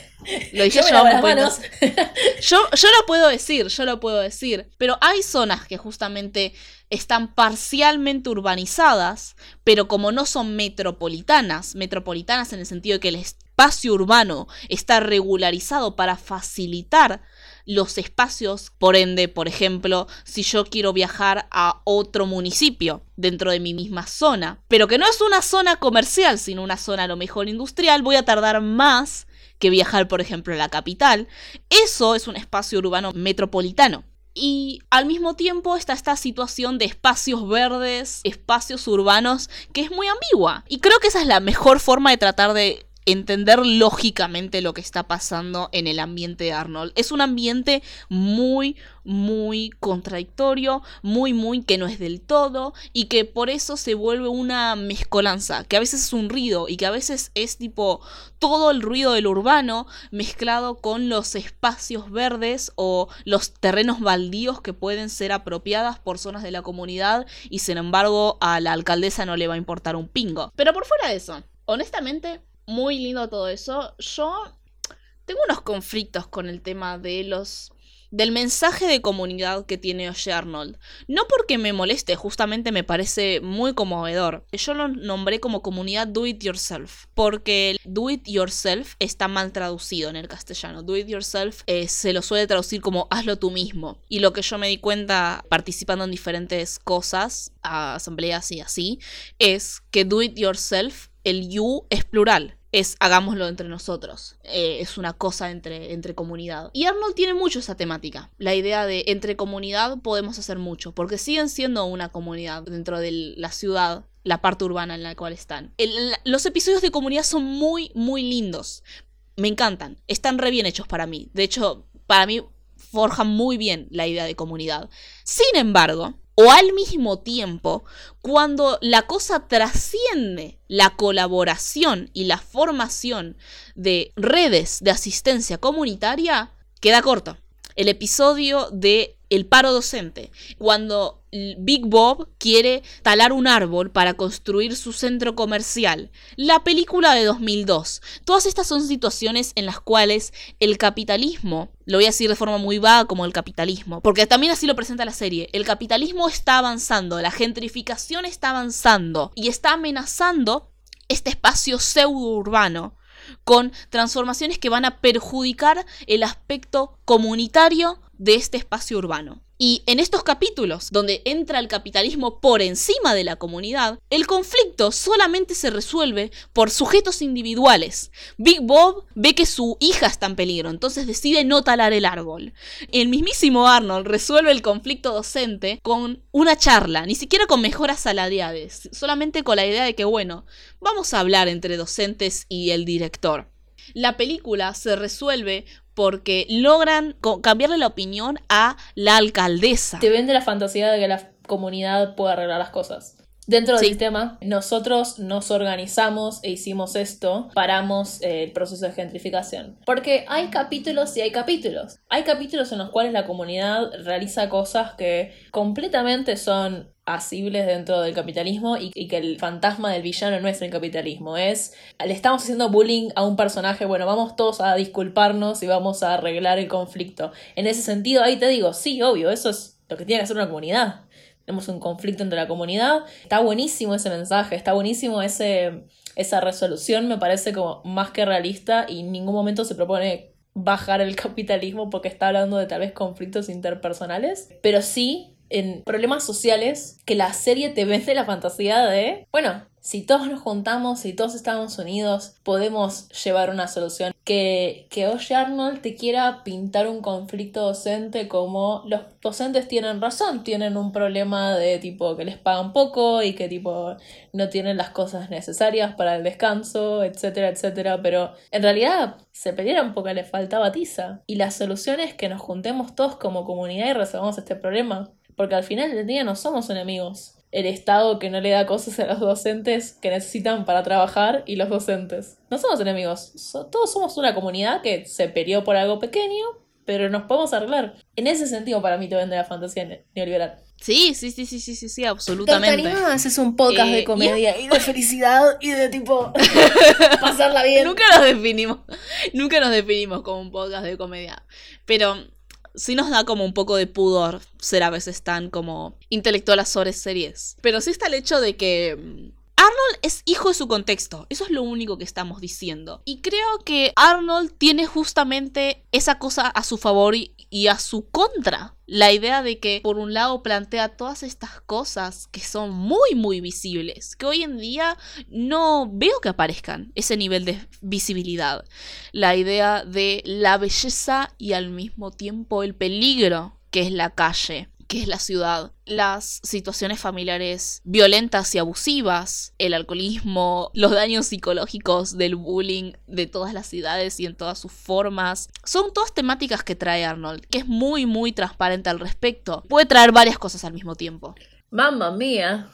Lo dije Yo las manos. (laughs) Yo, yo lo puedo decir, yo lo puedo decir, pero hay zonas que justamente están parcialmente urbanizadas, pero como no son metropolitanas, metropolitanas en el sentido de que el espacio urbano está regularizado para facilitar los espacios, por ende, por ejemplo, si yo quiero viajar a otro municipio dentro de mi misma zona, pero que no es una zona comercial, sino una zona a lo mejor industrial, voy a tardar más que viajar, por ejemplo, a la capital. Eso es un espacio urbano metropolitano. Y al mismo tiempo está esta situación de espacios verdes, espacios urbanos, que es muy ambigua. Y creo que esa es la mejor forma de tratar de entender lógicamente lo que está pasando en el ambiente de Arnold. Es un ambiente muy, muy contradictorio, muy, muy que no es del todo y que por eso se vuelve una mezcolanza, que a veces es un ruido y que a veces es tipo todo el ruido del urbano mezclado con los espacios verdes o los terrenos baldíos que pueden ser apropiadas por zonas de la comunidad y sin embargo a la alcaldesa no le va a importar un pingo. Pero por fuera de eso, honestamente, muy lindo todo eso. Yo tengo unos conflictos con el tema de los del mensaje de comunidad que tiene Oye Arnold. No porque me moleste, justamente me parece muy conmovedor. Yo lo nombré como comunidad do it yourself, porque do it yourself está mal traducido en el castellano. Do it yourself eh, se lo suele traducir como hazlo tú mismo. Y lo que yo me di cuenta participando en diferentes cosas, asambleas y así, es que do it yourself, el you es plural es hagámoslo entre nosotros. Eh, es una cosa entre, entre comunidad. Y Arnold tiene mucho esa temática. La idea de entre comunidad podemos hacer mucho. Porque siguen siendo una comunidad dentro de la ciudad. La parte urbana en la cual están. Los episodios de comunidad son muy, muy lindos. Me encantan. Están re bien hechos para mí. De hecho, para mí forjan muy bien la idea de comunidad. Sin embargo, o al mismo tiempo, cuando la cosa trasciende la colaboración y la formación de redes de asistencia comunitaria, queda corto. El episodio de El paro docente, cuando Big Bob quiere talar un árbol para construir su centro comercial. La película de 2002. Todas estas son situaciones en las cuales el capitalismo, lo voy a decir de forma muy vaga como el capitalismo, porque también así lo presenta la serie, el capitalismo está avanzando, la gentrificación está avanzando y está amenazando este espacio pseudo urbano con transformaciones que van a perjudicar el aspecto comunitario de este espacio urbano. Y en estos capítulos, donde entra el capitalismo por encima de la comunidad, el conflicto solamente se resuelve por sujetos individuales. Big Bob ve que su hija está en peligro, entonces decide no talar el árbol. El mismísimo Arnold resuelve el conflicto docente con una charla, ni siquiera con mejoras salariales, solamente con la idea de que, bueno, vamos a hablar entre docentes y el director. La película se resuelve porque logran cambiarle la opinión a la alcaldesa. Te vende la fantasía de que la comunidad puede arreglar las cosas. Dentro del sistema, nosotros nos organizamos e hicimos esto, paramos eh, el proceso de gentrificación. Porque hay capítulos y hay capítulos. Hay capítulos en los cuales la comunidad realiza cosas que completamente son asibles dentro del capitalismo y, que el fantasma del villano no es el capitalismo, es le estamos haciendo bullying a un personaje, bueno, vamos todos a disculparnos y vamos a arreglar el conflicto. En ese sentido, ahí te digo, sí, obvio, eso es lo que tiene que hacer una comunidad. Tenemos un conflicto entre la comunidad, está buenísimo ese mensaje, está buenísimo ese, esa resolución, me parece como más que realista y en ningún momento se propone bajar el (laughs) capitalismo porque está hablando de tal vez conflictos interpersonales, pero sí en problemas sociales que la serie te vende la fantasía de, bueno, si todos nos juntamos, si todos estamos unidos, podemos llevar una solución. Que, que Oye Arnold te quiera pintar un conflicto docente como los docentes tienen razón, tienen un problema de tipo que les pagan poco y que tipo no tienen las cosas necesarias para el descanso, etcétera, etcétera, pero en realidad se pelearon porque les faltaba tiza. Y la solución es que nos juntemos todos como comunidad y resolvamos este problema. Porque al final del día no somos enemigos. El Estado que no le da cosas a los docentes que necesitan para trabajar y los docentes. No somos enemigos. todos somos una comunidad que se peleó por algo pequeño, pero nos podemos arreglar. En ese sentido, para mí te vende la fantasía neoliberal. Sí, sí, sí, sí, sí, sí, sí absolutamente. es un podcast de eh, comedia y... de felicidad y de tipo (laughs) pasarla bien. Nunca nos definimos, nunca nos definimos como un podcast de comedia. Pero sí nos da como un poco de pudor ser a veces tan como intelectuales sobre series. Pero sí está el hecho de que mm, Arnold es hijo de su contexto, eso es lo único que estamos diciendo. Y creo que Arnold tiene justamente esa cosa a su favor y, a su contra. La idea de que por un lado plantea todas estas cosas que son muy muy visibles, que hoy en día no veo que aparezcan ese nivel de visibilidad. La idea de la belleza y al mismo tiempo el peligro que es la calle que es la ciudad, las situaciones familiares violentas y abusivas, el alcoholismo, los daños psicológicos del bullying de todas las ciudades y en todas sus formas, son todas temáticas que trae Arnold, que es muy muy transparente al respecto. Puede traer varias cosas al mismo tiempo. Mamma mía.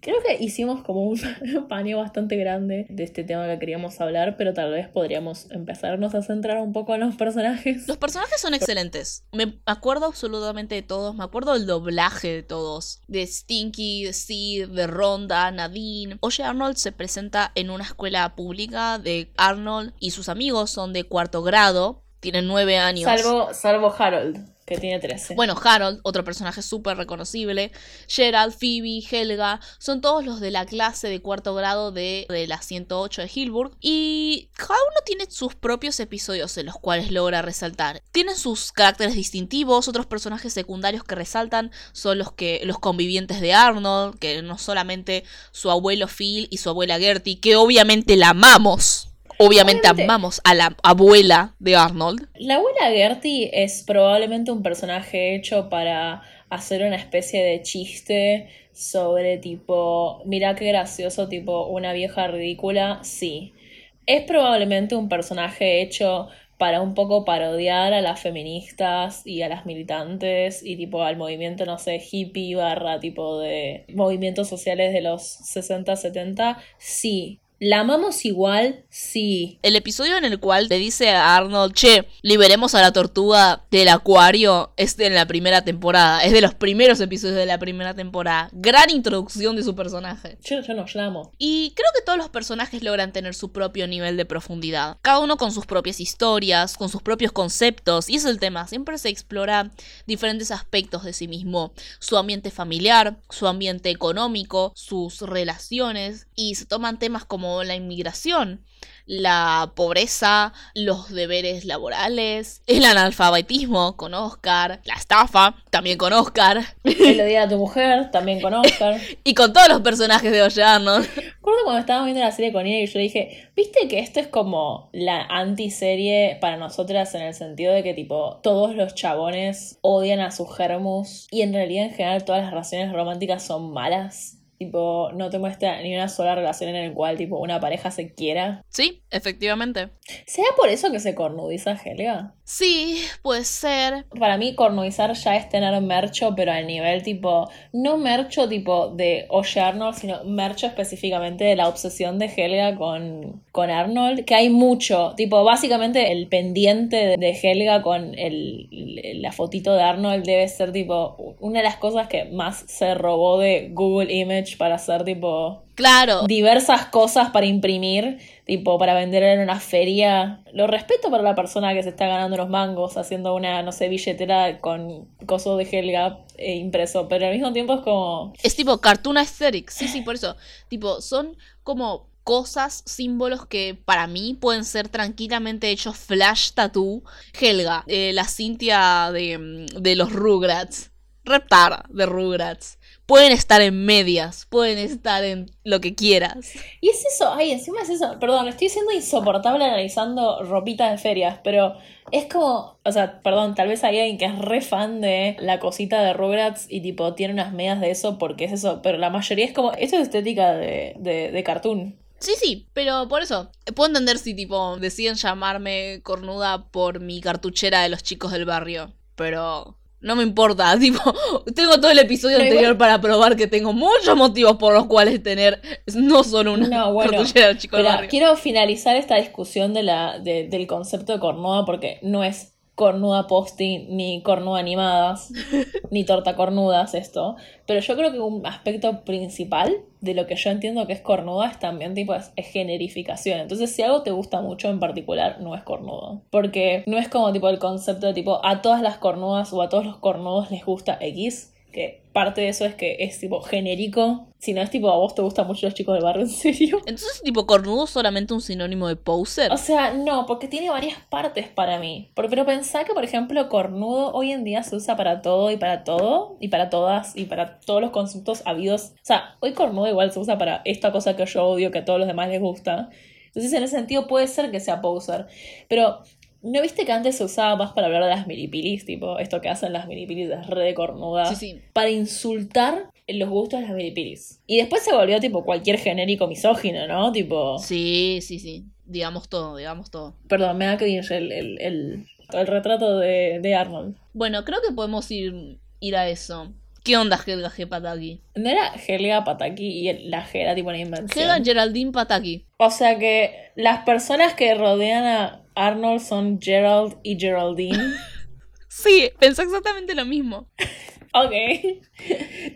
Creo que hicimos como un (laughs) paneo bastante grande de este tema que queríamos hablar, pero tal vez podríamos empezarnos a centrar un poco en los personajes. Los personajes son excelentes. Me acuerdo absolutamente de todos. Me acuerdo del doblaje de todos. De Stinky, de Sid, de Ronda, Nadine. Oye Arnold se presenta en una escuela pública de Arnold y sus amigos son de cuarto grado. Tienen nueve años. Salvo, salvo Harold que tiene 13. Bueno, Harold, otro personaje súper reconocible. Gerald, Phoebe, Helga, son todos los de la clase de cuarto grado de, de la 108 de Hillburg. Y cada uno tiene sus propios episodios en los cuales logra resaltar. Tienen sus caracteres distintivos, otros personajes secundarios que resaltan son los, que, los convivientes de Arnold, que no solamente su abuelo Phil y su abuela Gertie, que obviamente la amamos Obviamente, amamos a la abuela de Arnold. La abuela Gertie es probablemente un personaje hecho para hacer una especie de chiste sobre tipo, mira qué gracioso, tipo una vieja ridícula, sí. Es probablemente un personaje hecho para un poco parodiar a las feministas y a las militantes y tipo al movimiento, no sé, hippie barra tipo de movimientos sociales de los 60, 70, sí, ¿La amamos igual? Sí. El episodio en el cual le dice a Arnold, che, liberemos a la tortuga del acuario, es de la primera temporada. Es de los primeros episodios de la primera temporada. Gran introducción de su personaje. Yo, yo no, yo la amo. Y creo que todos los personajes logran tener su propio nivel de profundidad. Cada uno con sus propias historias, con sus propios conceptos. Y es el tema. Siempre se explora diferentes aspectos de sí mismo. Su ambiente familiar, su ambiente económico, sus relaciones. Y se toman temas como como la inmigración, la pobreza, los deberes laborales, el analfabetismo con Oscar, la estafa también con Oscar. El odiar a tu mujer también con Oscar. (laughs) y con todos los personajes de Oye Arnold. (laughs) Recuerdo cuando estábamos viendo la serie con ella y yo le dije, viste que esto es como la antiserie para nosotras en el sentido de que tipo todos los chabones odian a sus germus y en realidad en general todas las relaciones románticas son malas. Tipo, no te muestra ni una sola relación en la cual, tipo, una pareja se quiera. Sí, efectivamente. ¿Será por eso que se cornudiza Helga? Sí, puede ser. Para mí, cornudizar ya es tener mercho, pero al nivel, tipo, no mercho, tipo, de Oye Arnold, sino mercho específicamente de la obsesión de Helga con, con Arnold, que hay mucho. Tipo, básicamente el pendiente de Helga con el, la fotito de Arnold debe ser, tipo, una de las cosas que más se robó de Google Image para hacer tipo Claro. diversas cosas para imprimir, tipo para vender en una feria. Lo respeto para la persona que se está ganando los mangos haciendo una, no sé, billetera con coso de Helga eh, impreso, pero al mismo tiempo es como... Es tipo cartoon aesthetic, sí, sí, por eso. Tipo, son como cosas, símbolos que para mí pueden ser tranquilamente hechos flash tattoo. Helga, eh, la Cintia de, mm, de los Rugrats. Reptar de Rugrats. Pueden estar en medias, pueden estar en lo que quieras. Y es eso, ay, encima es eso. Perdón, estoy siendo insoportable analizando ropitas de ferias, pero es como, o sea, perdón, tal vez hay alguien que es re fan de la cosita de Rugrats y tipo tiene unas medias de eso porque es eso, pero la mayoría es como, esto es estética de, de, de cartoon. Sí, sí, pero por eso, puedo entender si tipo deciden llamarme cornuda por mi cartuchera de los chicos del barrio, pero no me importa, (laughs) tipo, tengo todo el episodio anterior igual- para probar que tengo muchos motivos por los cuales tener no solo una No, (laughs) bueno, chico quiero finalizar esta discusión de la, de- del concepto de cornuda porque no es cornuda posting ni cornuda animadas (laughs) ni torta cornudas esto. Pero yo creo que un aspecto principal de lo que yo entiendo que es cornuda es también tipo es, es generificación. Entonces si algo te gusta mucho en particular no es cornudo. Porque no es como tipo el concepto de tipo a todas las cornudas o a todos los cornudos les gusta X que parte de eso es que es tipo genérico si no es tipo a vos te gustan mucho los chicos del barrio en serio (laughs) Entonces, tipo, cornudo es solamente un sinónimo de poser. o sea, no, porque tiene varias partes para mí. Por- Pero pensá que, por ejemplo, cornudo hoy en día se usa para todo y para todo, y para todas, y para todos los conceptos habidos. O sea, hoy cornudo igual se usa para esta cosa que yo odio, que a todos los demás les gusta. Entonces, en ese sentido, puede ser que sea poser. Pero, ¿no viste que antes se usaba más para hablar de las milipilis? Tipo, esto que hacen las milipilis es re de cornuda. Sí, sí. Para insultar los gustos de las milipilis. Y después se volvió, tipo, cualquier genérico misógino, ¿no? Tipo. Sí, sí, sí. Digamos todo, digamos todo. Perdón, me da cringe el, el, el, el retrato de, de Arnold. Bueno, creo que podemos ir, ir a eso. ¿Qué onda Helga G. Pataki? No era Helga Pataki y la G era tipo una invención. Helga Geraldine Pataki. O sea que las personas que rodean a Arnold son Gerald y Geraldine. (laughs) Sí, pensé exactamente lo mismo. (laughs) ok.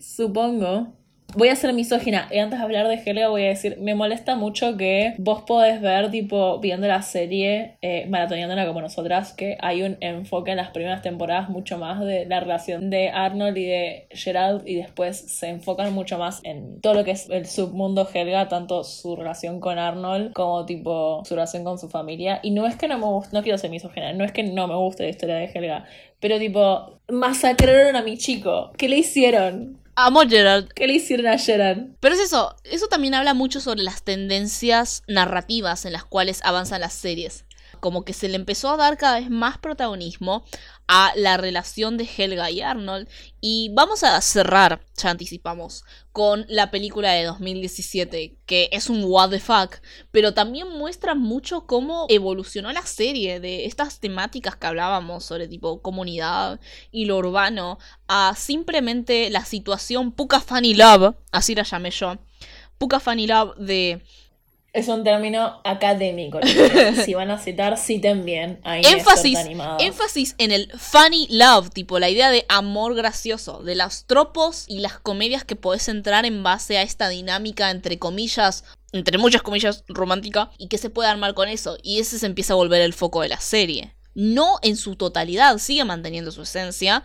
Supongo. Voy a ser misógina. Y antes de hablar de Helga voy a decir, me molesta mucho que vos podés ver, tipo, viendo la serie, eh, maratoneándola como nosotras, que hay un enfoque en las primeras temporadas mucho más de la relación de Arnold y de Gerald y después se enfocan mucho más en todo lo que es el submundo Helga, tanto su relación con Arnold como tipo su relación con su familia. Y no es que no me guste, no quiero ser misógina, no es que no me guste la historia de Helga, pero tipo, masacraron a mi chico. ¿Qué le hicieron? Amo Gerald. ¿Qué le hicieron a Gerard? Pero es eso, eso también habla mucho sobre las tendencias narrativas en las cuales avanzan las series. Como que se le empezó a dar cada vez más protagonismo a la relación de Helga y Arnold. Y vamos a cerrar, ya anticipamos, con la película de 2017, que es un what the fuck, pero también muestra mucho cómo evolucionó la serie de estas temáticas que hablábamos sobre tipo comunidad y lo urbano a simplemente la situación Puka Funny Love, así la llamé yo. Puka Funny Love de Es un término académico. si van a citar, citen bien. Énfasis, animado. énfasis en el funny love, tipo la idea de amor gracioso, de los tropos y las comedias que podés entrar en base a esta dinámica entre comillas, entre muchas comillas, romántica, y que se puede armar con eso. Y ese se empieza a volver el foco de la serie. No en su totalidad, sigue manteniendo su esencia,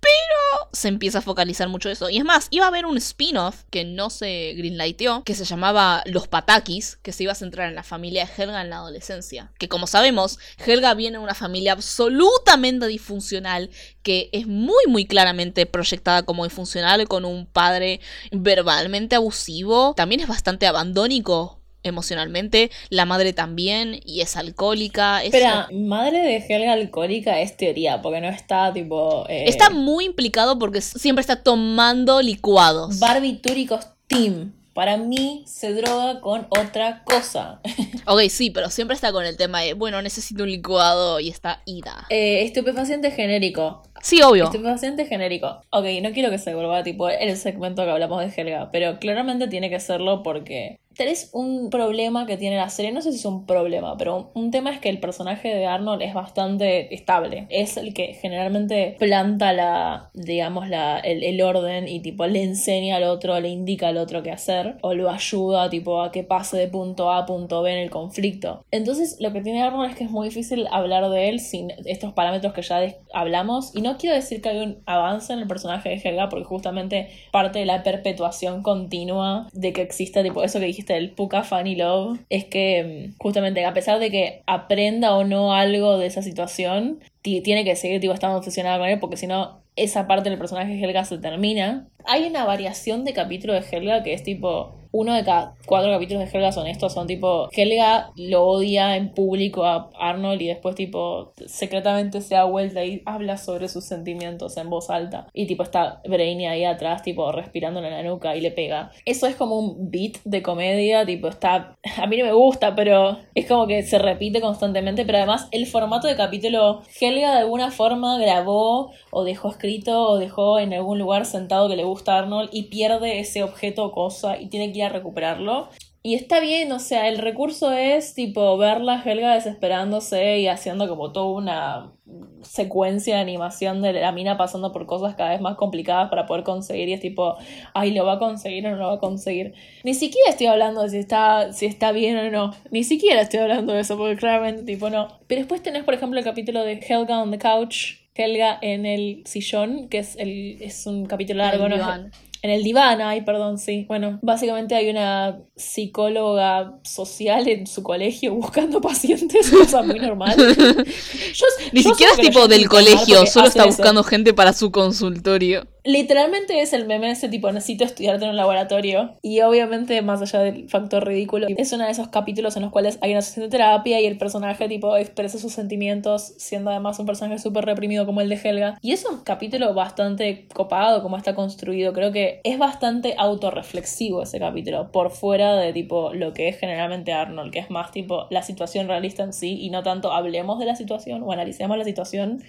pero se empieza a focalizar mucho eso. Y es más, iba a haber un spin-off que no se greenlighteó, que se llamaba Los Patakis, que se iba a centrar en la familia de Helga en la adolescencia. Que como sabemos, Helga viene de una familia absolutamente disfuncional, que es muy muy claramente proyectada como disfuncional, con un padre verbalmente abusivo. También es bastante abandónico emocionalmente, la madre también, y es alcohólica. Es... Espera, madre de Helga alcohólica es teoría, porque no está tipo... eh, Está muy implicado porque siempre está tomando licuados. Barbitúricos Team. Para mí se droga con otra cosa. (laughs) Ok, sí, pero siempre está con el tema de, bueno, necesito un licuado y está ida. Eh, estupefaciente genérico. Sí, obvio. Estupefaciente genérico. Ok, no quiero que se vuelva tipo el segmento que hablamos de Helga, pero claramente tiene que serlo porque tenés un problema que tiene la serie, no sé si es un problema, pero un, tema es que el personaje de Arnold es bastante estable. Es el que generalmente planta la, digamos, la, el, el orden y tipo le enseña al otro, le indica al otro qué hacer, o lo ayuda tipo a que pase de punto A a punto B en el conflicto. Entonces lo que tiene Arnold es que es muy difícil hablar de él sin estos parámetros que ya hablamos. Y no quiero decir que hay un avance en el personaje de Helga, porque justamente parte de la perpetuación continua de que exista tipo eso que dijiste del Puka Funny Love, es que mm, justamente a pesar de que aprenda o no algo de esa situación, ti- tiene que seguir tipo, estando obsesionada con él, porque si no, esa parte del personaje de Helga se termina. Hay una variación de capítulo de Helga que es tipo. Uno de cada cuatro capítulos de Helga son estos, son tipo, Helga lo odia en público a Arnold y después tipo, secretamente se da vuelta y habla sobre sus sentimientos en voz alta. Y tipo está Brainy ahí atrás, tipo, respirándole en la nuca y le pega. Eso es como un beat de comedia, tipo, está, a mí no me gusta, pero es como que se repite constantemente, pero además el formato de capítulo, Helga de alguna forma grabó o dejó escrito o dejó en algún lugar sentado que le gusta a Arnold y pierde ese objeto o cosa y tiene que recuperarlo. Y está bien, o sea, el recurso es tipo verla a Helga desesperándose y haciendo como toda una secuencia de animación de la mina pasando por cosas cada vez más complicadas para poder conseguir y es tipo, ay, lo va a conseguir o no lo va a conseguir. Ni siquiera estoy hablando de si está, si está bien o no, ni siquiera estoy hablando de eso porque claramente tipo no. Pero después tenés por ejemplo el capítulo de Helga on the Couch, Helga en el sillón, que es, el, es un capítulo largo, ¿no? En el diván, ay, perdón, sí. Bueno, básicamente hay una psicóloga social en su colegio (laughs) buscando pacientes, cosa muy normal. (laughs) Yo- Ni yo siquiera es tipo del colegio, solo está eso. buscando gente para su consultorio. Literalmente es el meme ese tipo, necesito estudiarte en un laboratorio. Y obviamente, más allá del factor ridículo, es uno de esos capítulos en los cuales hay una sesión de terapia y el personaje tipo expresa sus sentimientos, siendo además un personaje súper reprimido como el de Helga. Y es un capítulo bastante copado como está construido. Creo que es bastante autorreflexivo ese capítulo, por fuera de tipo lo que es generalmente Arnold, que es más tipo la situación realista en sí y no tanto hablemos de la situación o analicemos la situación.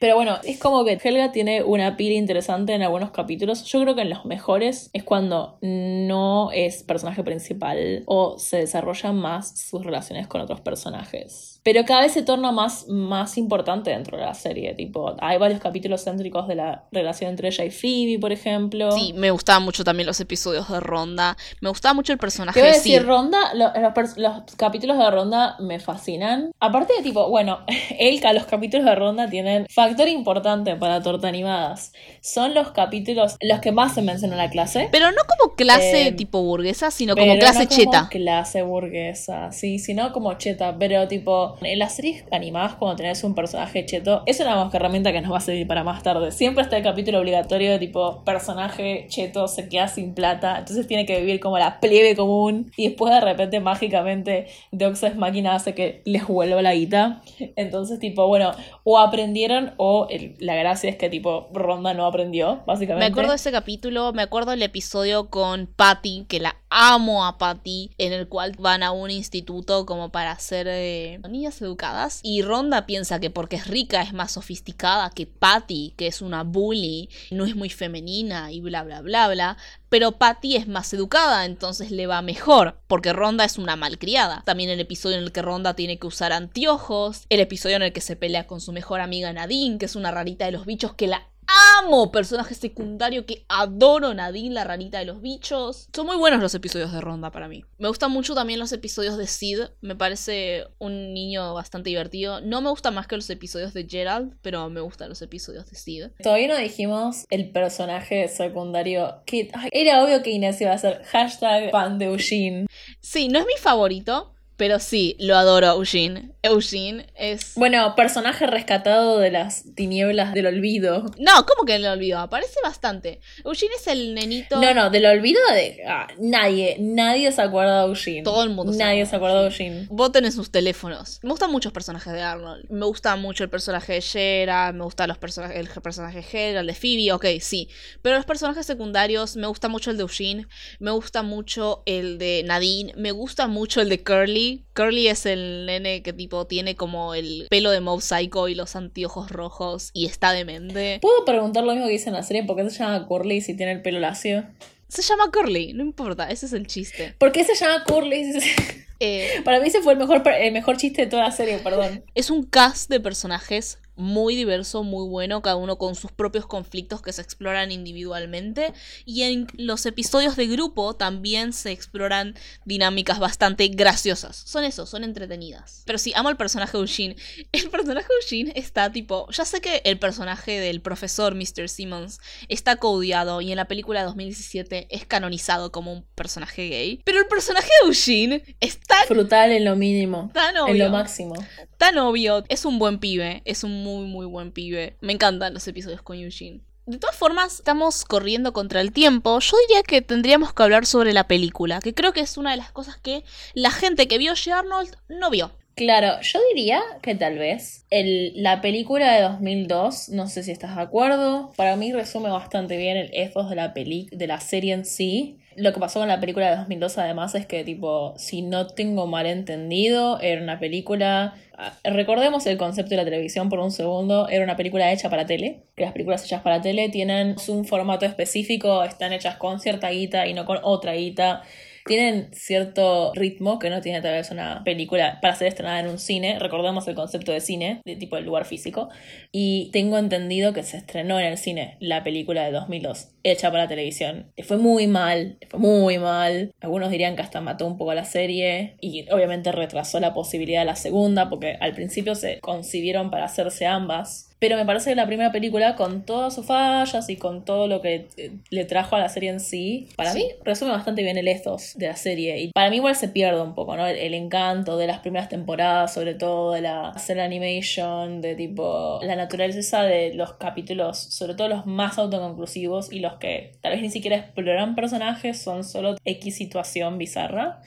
Pero bueno, es como que Helga tiene una pila interesante en algunos capítulos. Yo creo que en los mejores es cuando no es personaje principal o se desarrollan más sus relaciones con otros personajes. Pero cada vez se torna más, más importante dentro de la serie. Tipo, hay varios capítulos céntricos de la relación entre ella y Phoebe, por ejemplo. Sí, me gustaban mucho también los episodios de Ronda. Me gustaba mucho el personaje Te voy a de decir. Ronda, lo- los, los capítulos de Ronda me fascinan. Aparte de tipo, bueno, (laughs) Elka, los capítulos de Ronda tienen factor importante para Torta Animadas. Son los capítulos, los que más se mencionan en la clase. Pero no como clase Eh, tipo burguesa, sino como clase no como cheta. clase burguesa, sí, sino como cheta. Pero tipo, en las series animadas, cuando tenés un personaje cheto, es una herramienta que nos va a servir para más tarde. Siempre está el capítulo obligatorio de tipo, personaje cheto se queda sin plata, entonces tiene que vivir como la plebe común. Y después de repente, mágicamente, Deus Máquina hace que les vuelva la guita. Entonces, tipo, bueno, o aprendieron, o la gracia es que tipo, Ronda no aprendió, básicamente. Me acuerdo de ese capítulo, me acuerdo del episodio con Patty, que la amo a Patty, en el cual van a un instituto como para ser eh, educadas. Y Ronda piensa que porque es rica es más sofisticada que Patty, que es una bully, no es muy femenina y bla bla bla bla. Pero Patty es más educada, entonces le va mejor, porque Ronda es una malcriada. También el episodio en el que Ronda tiene que usar anteojos, el episodio en el que se pelea con su mejor amiga Nadine, que es una rarita de los bichos que la amo personaje secundario que adoro Nadine, la ranita de los bichos. Son muy buenos los episodios de Ronda para mí. Me gustan mucho también los episodios de Sid. Me parece un niño bastante divertido. No me gusta más que los episodios de Gerald, pero me gustan los episodios de Sid. Todavía no dijimos el personaje secundario que era obvio que Inés iba a ser hashtag fan de Eugene. Sí, no es mi favorito, pero sí, lo adoro Eugene. Eugene es... Bueno, personaje rescatado de las tinieblas del olvido. No, ¿cómo que del olvido? Aparece bastante. Eugene es el nenito... No, no, del olvido de... Ah, nadie, nadie se acuerda de Eugene. Todo el mundo Nadie se acuerda de Eugene. Voten en sus teléfonos. Me gustan muchos personajes de Arnold. Me gusta mucho el personaje de Gerard, me gusta los personajes, el personaje de el de Phoebe, ok, sí. Pero los personajes secundarios, me gusta mucho el de Eugene, me gusta mucho el de Nadine, me gusta mucho el de Curly. Curly. es el nene que tipo tiene como el pelo de Mob Psycho y los anteojos rojos y está demente. ¿Puedo preguntar lo mismo que dice en la serie? ¿Por qué se llama Curly si tiene el pelo lacio? Se llama Curly, no importa, ese es el chiste. ¿Por qué se llama Curly? (laughs) Eh, Para mí ese fue el mejor, el mejor chiste de toda la serie, perdón. Es un cast de personajes muy diverso, muy bueno, cada uno con sus propios conflictos que se exploran individualmente. Y en los episodios de grupo también se exploran dinámicas bastante graciosas. Son eso, son entretenidas. Pero sí, amo el personaje de Eugene. (laughs) El personaje de Eugene está tipo. Ya sé que el personaje del profesor Mr. Simmons está codiado y en la película de 2017 es canonizado como un personaje gay. Pero el personaje de Eugene está. Frutal en lo mínimo. Tan obvio. En lo máximo. Tan obvio. Es un buen pibe. Es un muy, muy buen pibe. Me encantan los episodios con Eugene. De todas formas, estamos corriendo contra el tiempo. Yo diría que tendríamos que hablar sobre la película, que creo que es una de las cosas que la gente que vio G. Arnold no vio. Claro, yo diría que tal vez el, la película de 2002, no sé si estás de acuerdo, para mí resume bastante bien el ethos de la, peli de la serie en sí. Lo que pasó con la película de 2002 además es que tipo, si no tengo mal entendido, era una película... Ah, recordemos el concepto de la televisión por un segundo, era una película hecha para tele, que las películas hechas para tele tienen un formato específico, están hechas con cierta guita y no con otra guita tienen cierto ritmo que no tiene tal vez una película para ser estrenada en un cine. Recordemos el concepto de cine, de tipo el lugar físico. Y tengo entendido que se estrenó en el cine la película de 2002, hecha para televisión. Fue muy mal, fue muy mal. Algunos dirían que hasta mató un poco la serie y obviamente retrasó la posibilidad de la segunda porque al principio se concibieron para hacerse ambas pero me parece que la primera película, con todas sus fallas y con todo lo que eh, le trajo a la serie en sí, para mí resume bastante bien el ethos de la serie. Y para mí igual se pierde un poco, ¿no? El, encanto de las primeras temporadas, sobre todo de la serie animation, de tipo la naturaleza de los capítulos, sobre todo los más autoconclusivos y los que tal vez ni siquiera exploran personajes, son solo X situación bizarra.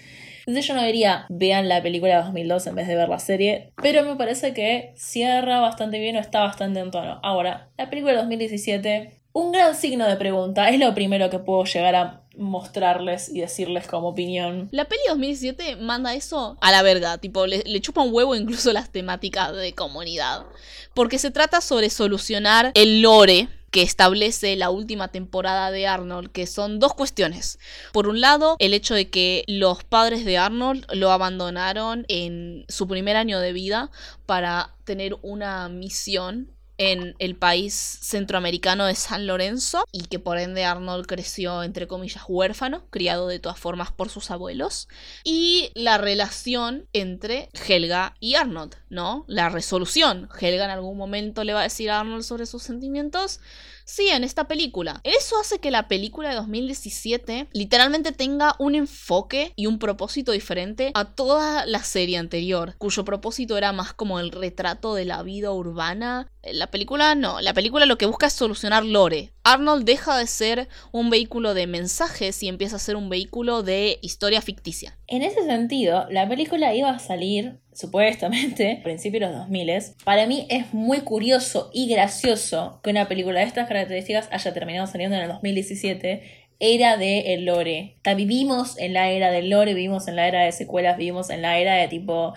Entonces yo no diría vean la película de 2002 en vez de ver la serie, pero me parece que cierra bastante bien o está bastante en tono. Ahora, la película de 2017, un gran signo de pregunta, es lo primero que puedo llegar a mostrarles y decirles como opinión. La peli 2017 manda eso a la verga, tipo, le, chupa un huevo incluso las temáticas de comunidad. Porque se trata sobre solucionar el lore que establece la última temporada de Arnold, que son dos cuestiones. Por un lado, el hecho de que los padres de Arnold lo abandonaron en su primer año de vida para tener una misión en el país centroamericano de San Lorenzo y que por ende Arnold creció entre comillas huérfano, criado de todas formas por sus abuelos y la relación entre Helga y Arnold, ¿no? La resolución. Helga en algún momento le va a decir a Arnold sobre sus sentimientos Sí, en esta película. Eso hace que la película de 2017 literalmente tenga un enfoque y un propósito diferente a toda la serie anterior, cuyo propósito era más como el retrato de la vida urbana. La película no, la película lo que busca es solucionar lore. Arnold deja de ser un vehículo de mensajes y empieza a ser un vehículo de historia ficticia. En ese sentido, la película iba a salir (laughs) supuestamente, a principios de los 2000, para mí es muy curioso y gracioso que una película de estas características haya terminado saliendo en el 2017 era de el lore. vivimos en la era del lore, vivimos en la era de secuelas, vivimos en la era de tipo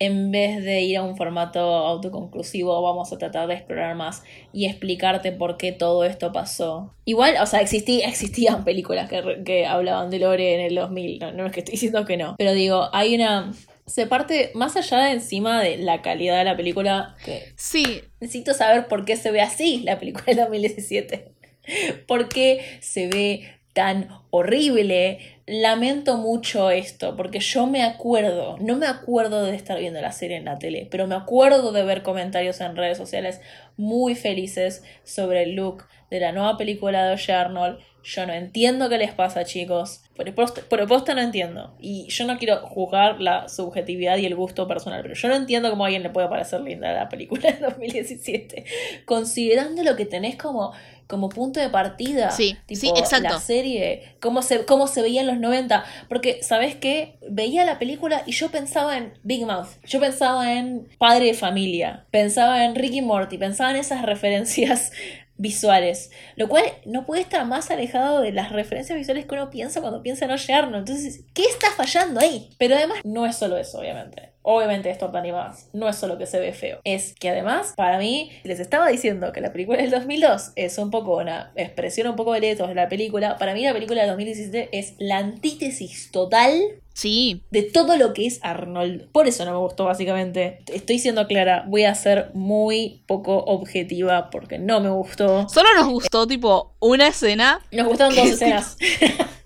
en vez de ir a un formato autoconclusivo, vamos a tratar de explorar más y explicarte por qué todo esto pasó. Igual, o sea, (laughs) existían películas que, que hablaban de Lore en el 2000, no, no es que estoy diciendo que no, pero digo, hay una se parte más allá de encima de la calidad de la película, que Sí, necesito saber por qué se ve así la película del 2017. (laughs) ¿Por qué se ve tan horrible? Lamento mucho esto, porque yo me acuerdo, no me acuerdo de estar viendo la serie en la tele, pero me acuerdo de ver comentarios en redes sociales muy felices sobre el look de la nueva película de Oye. Yo no entiendo qué les pasa, chicos. Por posta no entiendo. Y yo no quiero juzgar la subjetividad y el gusto personal, pero yo no entiendo cómo a alguien le puede parecer linda la película de 2017. Considerando lo que tenés como, como punto de partida. Sí, tipo, sí, exacto. La serie, cómo se, cómo se veía en los 90. Porque, ¿sabes qué? Veía la película y yo pensaba en Big Mouth. Yo pensaba en Padre de Familia. Pensaba en Ricky Morty. Pensaba en esas (laughs) referencias visuales, lo cual no puede estar más alejado de las referencias visuales que uno piensa cuando piensa en Oye Arnold. Entonces, ¿qué está fallando ahí? Pero además, no es solo eso, obviamente. Obviamente es torta animada, no es solo que se ve feo. Es que además, para mí, les estaba diciendo que la película del 2002 es un poco una expresión un poco de letras de la película. Para mí la película del 2017 es la antítesis total sí. de todo lo que es Arnold. Por eso no me gustó, básicamente. Estoy siendo clara, voy a ser muy poco objetiva porque no me gustó. Solo nos gustó, tipo, una escena. Nos gustaron dos (laughs) escenas. (laughs)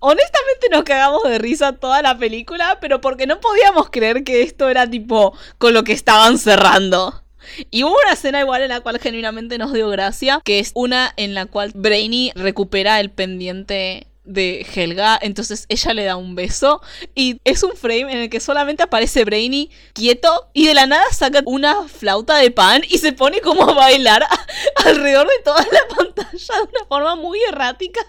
Honestamente nos cagamos de risa toda la película, pero porque no podíamos creer que esto era tipo con lo que estaban cerrando. Y hubo una escena igual en la cual genuinamente nos dio gracia, que es una en la cual Brainy recupera el pendiente de Helga, entonces ella le da un beso y es un frame en el que solamente aparece Brainy quieto y de la nada saca una flauta de pan y se pone como a bailar (laughs) alrededor de toda la pantalla de una forma muy errática.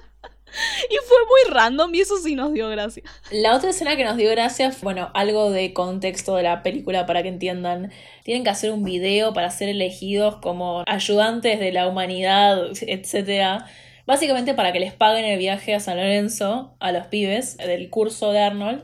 Y fue muy random y eso sí nos dio gracia. La otra escena que nos dio gracia bueno, algo de contexto de la película para que entiendan. Tienen que hacer un video para ser elegidos como ayudantes de la humanidad, etcétera. Básicamente para que les paguen el viaje a San Lorenzo a los pibes del curso de Arnold.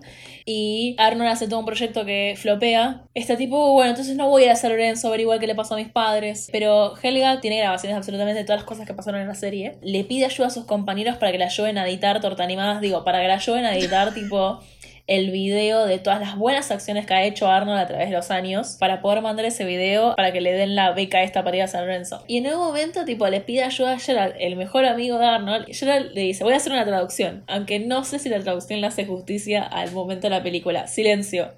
Y Arnold hace todo un proyecto que flopea. Está tipo, bueno, entonces no voy a ir a San Lorenzo a averiguar qué le pasó a mis padres. Pero Helga tiene grabaciones absolutamente de todas las cosas que pasaron en la serie. Le pide ayuda a sus compañeros para que la ayuden a editar torta animadas. Digo, para que la ayuden a editar (laughs) tipo el video de todas las buenas acciones que ha hecho Arnold a través de los años para poder mandar ese video para que le den la beca esta para ir a San Lorenzo. Y en un momento, tipo, le pide ayuda a Gerald, el mejor amigo de Arnold. Gerald le dice, voy a hacer una traducción, aunque no sé si la traducción le hace justicia al momento de la película. Silencio.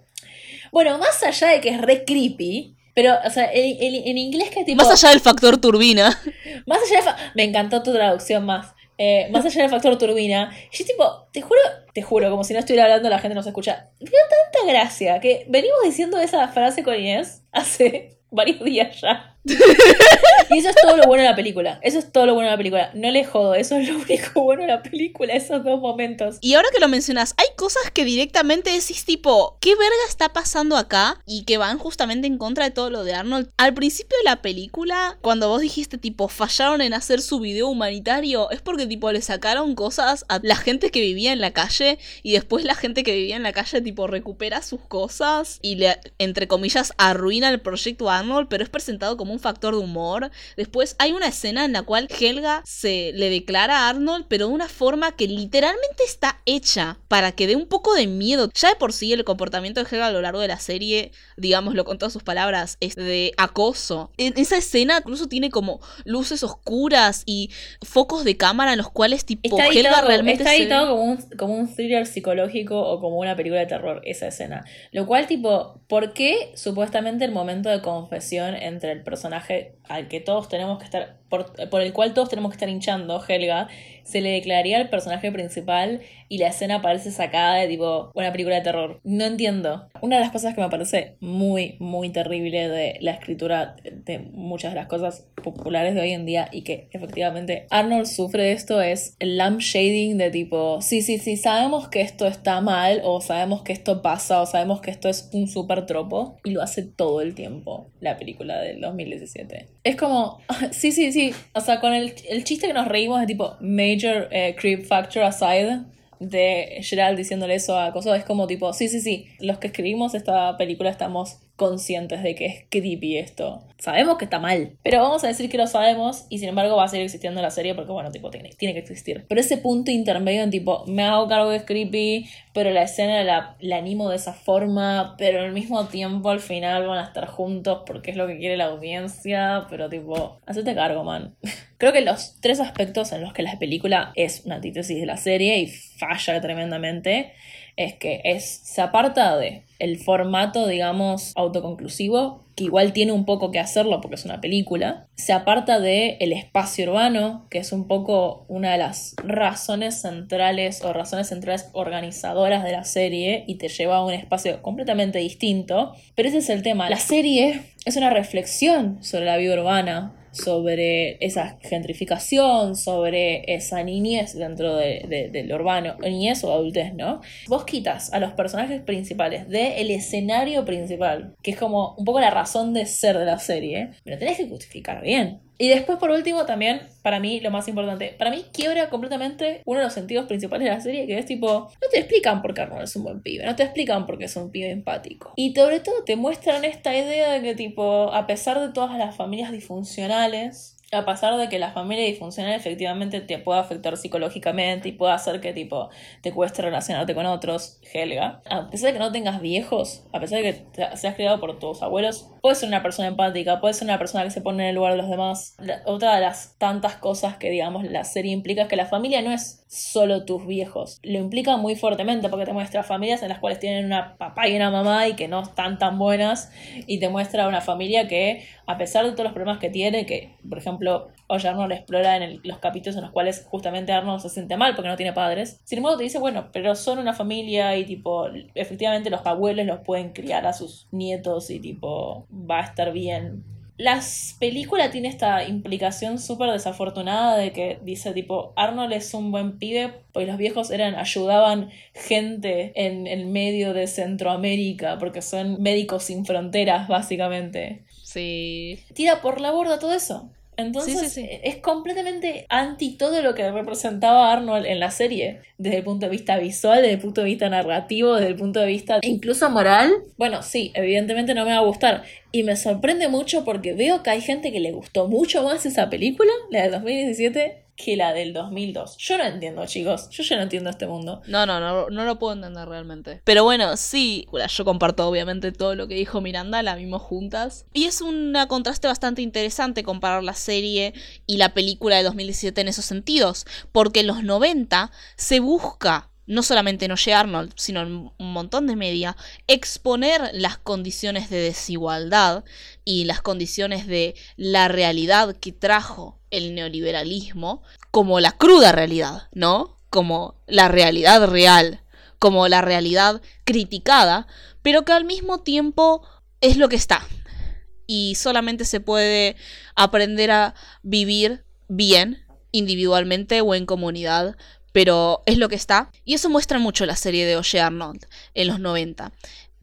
Bueno, más allá de que es re creepy, pero, o sea, en, en- en inglés que tipo... Más allá del factor turbina. (laughs) Más allá de... fa- Me encantó tu traducción más. Eh, más allá del factor turbina. Yo tipo, te juro, te juro, como si no estuviera hablando la gente no se escucha. Me dio tanta gracia que venimos diciendo esa frase con Inés hace (laughs) varios días ya. Y eso es todo lo bueno de la película. Eso es todo lo bueno de la película. No le jodo, eso es lo único bueno de la película, esos dos momentos. Y ahora que lo mencionas, hay cosas que directamente decís tipo, ¿qué verga está pasando acá? Y que van justamente en contra de todo lo de Arnold. Al principio de la película, cuando vos dijiste tipo, fallaron en hacer su video humanitario, es porque tipo le sacaron cosas a la gente que vivía en la calle y después la gente que vivía en la calle tipo recupera sus cosas y le, entre comillas, arruina el proyecto Arnold, pero es presentado como un factor de humor. Después hay una escena en la cual Helga se le declara a Arnold, pero de una forma que literalmente está hecha para que dé un poco de miedo. Ya de por sí el comportamiento de Helga a lo largo de la serie, digámoslo con todas sus palabras, es de acoso. En esa escena incluso tiene como luces oscuras y focos de cámara en los cuales tipo Está Helga editado, realmente está se editado como, un, como un thriller psicológico o como una película de terror, esa escena. Lo cual, tipo, ¿por qué supuestamente el momento de confesión entre el personaje personaje al que todos tenemos que estar, por, el cual todos tenemos que estar hinchando, Helga, se le declararía al personaje principal y la escena parece sacada de tipo una película de terror? No entiendo. Una de las cosas que me parece muy, muy terrible de la escritura de muchas de las cosas populares de hoy en día y que efectivamente Arnold sufre de esto es el lamp shading de tipo, sí, sí, sí, sabemos que esto está mal o sabemos que esto pasa o sabemos que esto es un super tropo y lo hace todo el tiempo la película del 2017. Es como, (laughs) sí, sí, sí, o sea, con el, el chiste que nos reímos de tipo major eh, creep factor aside de Gerald diciéndole eso a Coso es como tipo, sí, sí, sí, los que escribimos esta película estamos conscientes de que es creepy esto. sabemos que está mal, pero vamos a decir que lo sabemos y sin embargo va a seguir existiendo la serie porque, bueno, tipo, tiene, tiene que existir. Pero ese punto intermedio en tipo, me hago cargo que es creepy, pero la escena la, la animo de esa forma, pero al mismo tiempo al final van a estar juntos porque es lo que quiere la audiencia, pero tipo, hacete cargo, man. (laughs) Creo que los tres aspectos en los que la película es una antítesis de la serie y falla tremendamente es que se aparta de el formato, digamos, autoconclusivo, que igual tiene un poco que hacerlo porque es una película. Se aparta de el espacio urbano, que es un poco una de las razones centrales o razones centrales organizadoras de la serie y te lleva a un espacio completamente distinto. Pero ese es el tema. La serie es una reflexión sobre la vida urbana, sobre esa gentrificación, sobre esa niñez dentro de, del urbano, niñez o adultez, ¿no? Vos quitas a los personajes principales del escenario principal, que es como un poco la razón de ser de la serie, pero tenés que justificar bien. Y después, por último, también, para mí, lo más importante, para mí quiebra completamente uno de los sentidos principales de la serie, que es tipo, no te explican por qué Arnold es un buen pibe, no te explican por qué es un pibe empático. Y sobre todo te muestran esta idea de que, tipo, a pesar de todas las familias disfuncionales, a pesar de que la familia disfuncional efectivamente te pueda afectar psicológicamente y pueda hacer que tipo te cueste relacionarte con otros, Helga, a pesar de que no tengas viejos, a pesar de que seas criado por tus abuelos, puedes ser una persona empática, puedes ser una persona que se pone en el lugar de los demás. otra de las tantas cosas que digamos la serie implica es que la familia no es solo tus viejos, lo implica muy fuertemente porque te muestra familias en las cuales tienen una papá y una mamá y que no están tan buenas y te muestra una familia que a pesar de todos los problemas que tiene, que por ejemplo ejemplo, Arnold explora en los capítulos en los cuales justamente Arnold se siente mal porque no tiene padres. Sin embargo, te dice, bueno, pero son una familia y tipo, efectivamente los abuelos los pueden criar a sus nietos y tipo, va a estar bien. Las películas tiene esta implicación súper desafortunada de que dice tipo Arnold es un buen pibe porque los viejos eran ayudaban gente en el medio de Centroamérica porque son médicos sin fronteras básicamente. Sí. Tira por la borda todo eso. Entonces es completamente anti todo lo que representaba Arnold en la serie, desde el punto de vista visual, desde el punto de vista narrativo, desde el punto de vista incluso moral. Bueno, sí, evidentemente no me va a gustar. Y me sorprende mucho porque veo que hay gente que le gustó mucho más esa película, la de 2017, que la del 2002. Yo no entiendo, chicos. Yo ya no entiendo este mundo. No, no, no, no lo puedo entender realmente. Pero bueno, sí, yo comparto obviamente todo lo que dijo Miranda, la vimos juntas. Y es un contraste bastante interesante comparar la serie y la película de 2017 en esos sentidos. Porque en los 90 se busca no solamente en Oye Arnold, sino en un montón de media, exponer las condiciones de desigualdad y las condiciones de la realidad que trajo el neoliberalismo como la cruda realidad, ¿no? Como la realidad real, como la realidad criticada, pero que al mismo tiempo es lo que está. Y solamente se puede aprender a vivir bien individualmente o en comunidad pero es lo que está. Y eso muestra mucho la serie de Oye Arnold en los 90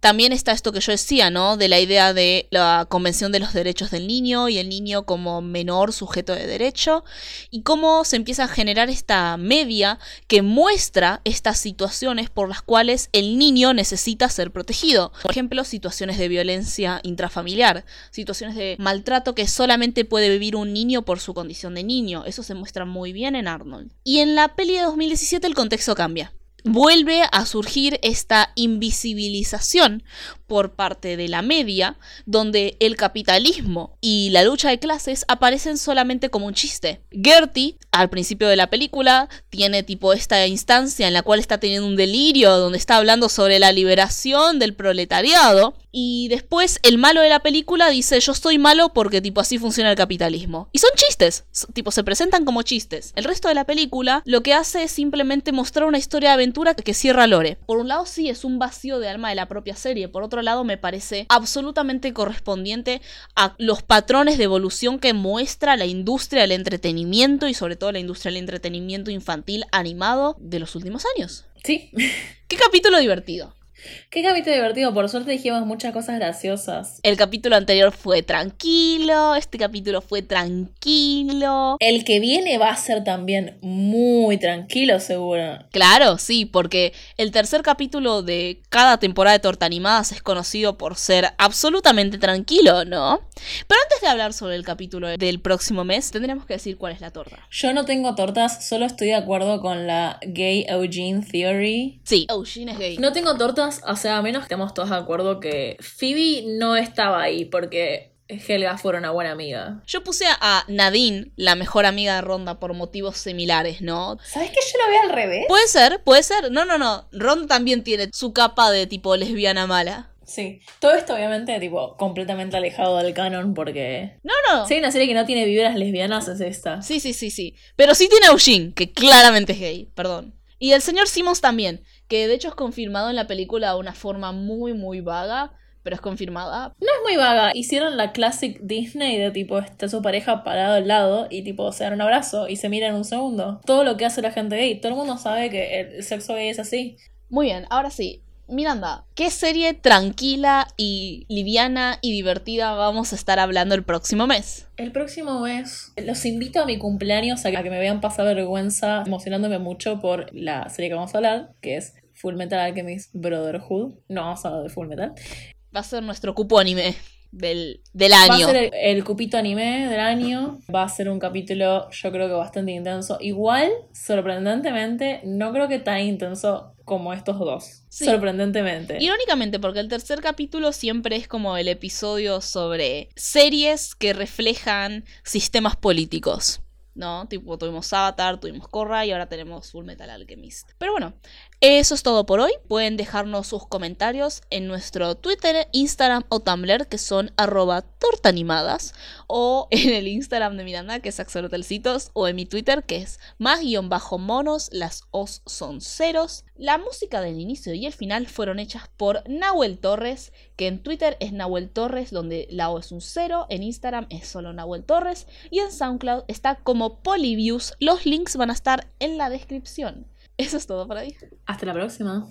también está esto que yo decía, ¿no? De la idea de la Convención de los Derechos del Niño y el niño como menor sujeto de derecho y cómo se empieza a generar esta media que muestra estas situaciones por las cuales el niño necesita ser protegido. Por ejemplo, situaciones de violencia intrafamiliar, situaciones de maltrato que solamente puede vivir un niño por su condición de niño. Eso se muestra muy bien en Arnold. Y en la peli de 2017 el contexto cambia vuelve a surgir esta invisibilización por parte de la media, donde el capitalismo y la lucha de clases aparecen solamente como un chiste. Gertie, al principio de la película, tiene tipo esta instancia en la cual está teniendo un delirio, donde está hablando sobre la liberación del proletariado, y después el malo de la película dice yo estoy malo porque tipo así funciona el capitalismo. Y son chistes, tipo se presentan como chistes. El resto de la película lo que hace es simplemente mostrar una historia aventura que cierra Lore. Por un lado sí es un vacío de alma de la propia serie, por otro lado me parece absolutamente correspondiente a los patrones de evolución que muestra la industria del entretenimiento y sobre todo la industria del entretenimiento infantil animado de los últimos años. Sí. Qué capítulo divertido. Qué capítulo divertido, por suerte dijimos muchas cosas graciosas. El capítulo anterior fue tranquilo, este capítulo fue tranquilo. El que viene va a ser también muy tranquilo, seguro. Claro, sí, porque el tercer capítulo de cada temporada de Torta Animadas es conocido por ser absolutamente tranquilo, ¿no? Pero antes de hablar sobre el capítulo del próximo mes, tendríamos que decir cuál es la torta. Yo no tengo tortas, solo estoy de acuerdo con la gay Eugene theory. Sí, Eugene es gay. No tengo tortas, o sea, a menos que estemos todos de acuerdo que Phoebe no estaba ahí porque Helga fue una buena amiga. Yo puse a Nadine, la mejor amiga de Ronda, por motivos similares, ¿no? ¿Sabes que yo lo veo al revés? Puede ser, puede ser. No, no, no. Ronda también tiene su capa de tipo lesbiana mala. Sí. Todo esto obviamente tipo completamente alejado del canon porque... No, no. Si hay una serie que no tiene vibras lesbianas es esta. Sí, sí, sí, sí. Pero sí tiene a Eugene, que claramente es gay, perdón. Y el señor Simmons también, que de hecho es confirmado en la película de una forma muy, muy vaga, pero es confirmada. No es muy vaga. Hicieron la classic Disney de tipo, está su pareja parado al lado y tipo se dan un abrazo y se miran un segundo. Todo lo que hace la gente gay. Todo el mundo sabe que el sexo gay es así. Muy bien, ahora sí. Miranda, ¿qué serie tranquila y liviana y divertida vamos a estar hablando el próximo mes? El próximo mes los invito a mi cumpleaños a que me vean pasar vergüenza emocionándome mucho por la serie que vamos a hablar, que es Full Metal Alchemist Brotherhood. No vamos a hablar de Full Metal. Va a ser nuestro cupo anime del, del Va a año. ser el, el cupito anime del año. Va a ser un capítulo, yo creo que bastante intenso. Igual, sorprendentemente, no creo que tan intenso como estos dos. Sí. Sorprendentemente. Irónicamente, porque el tercer capítulo siempre es como el episodio sobre series que reflejan sistemas políticos. ¿No? Tipo, tuvimos Avatar, tuvimos Korra y ahora tenemos Full Metal Alchemist. Pero bueno, eso es todo por hoy. Pueden dejarnos sus comentarios en nuestro Twitter, Instagram o Tumblr, que son arroba tortanimadas, o (laughs) en el Instagram de Miranda, que es Axolotelcitos, o en mi Twitter, que es más guion bajo monos, las os son ceros. La música del inicio y el final fueron hechas por Nahuel Torres, que en Twitter es Nahuel Torres, donde la O es un cero, en Instagram es solo Nahuel Torres, y en SoundCloud está como Polyviews. Los links van a estar en la descripción. Eso es todo por hoy. Hasta la próxima.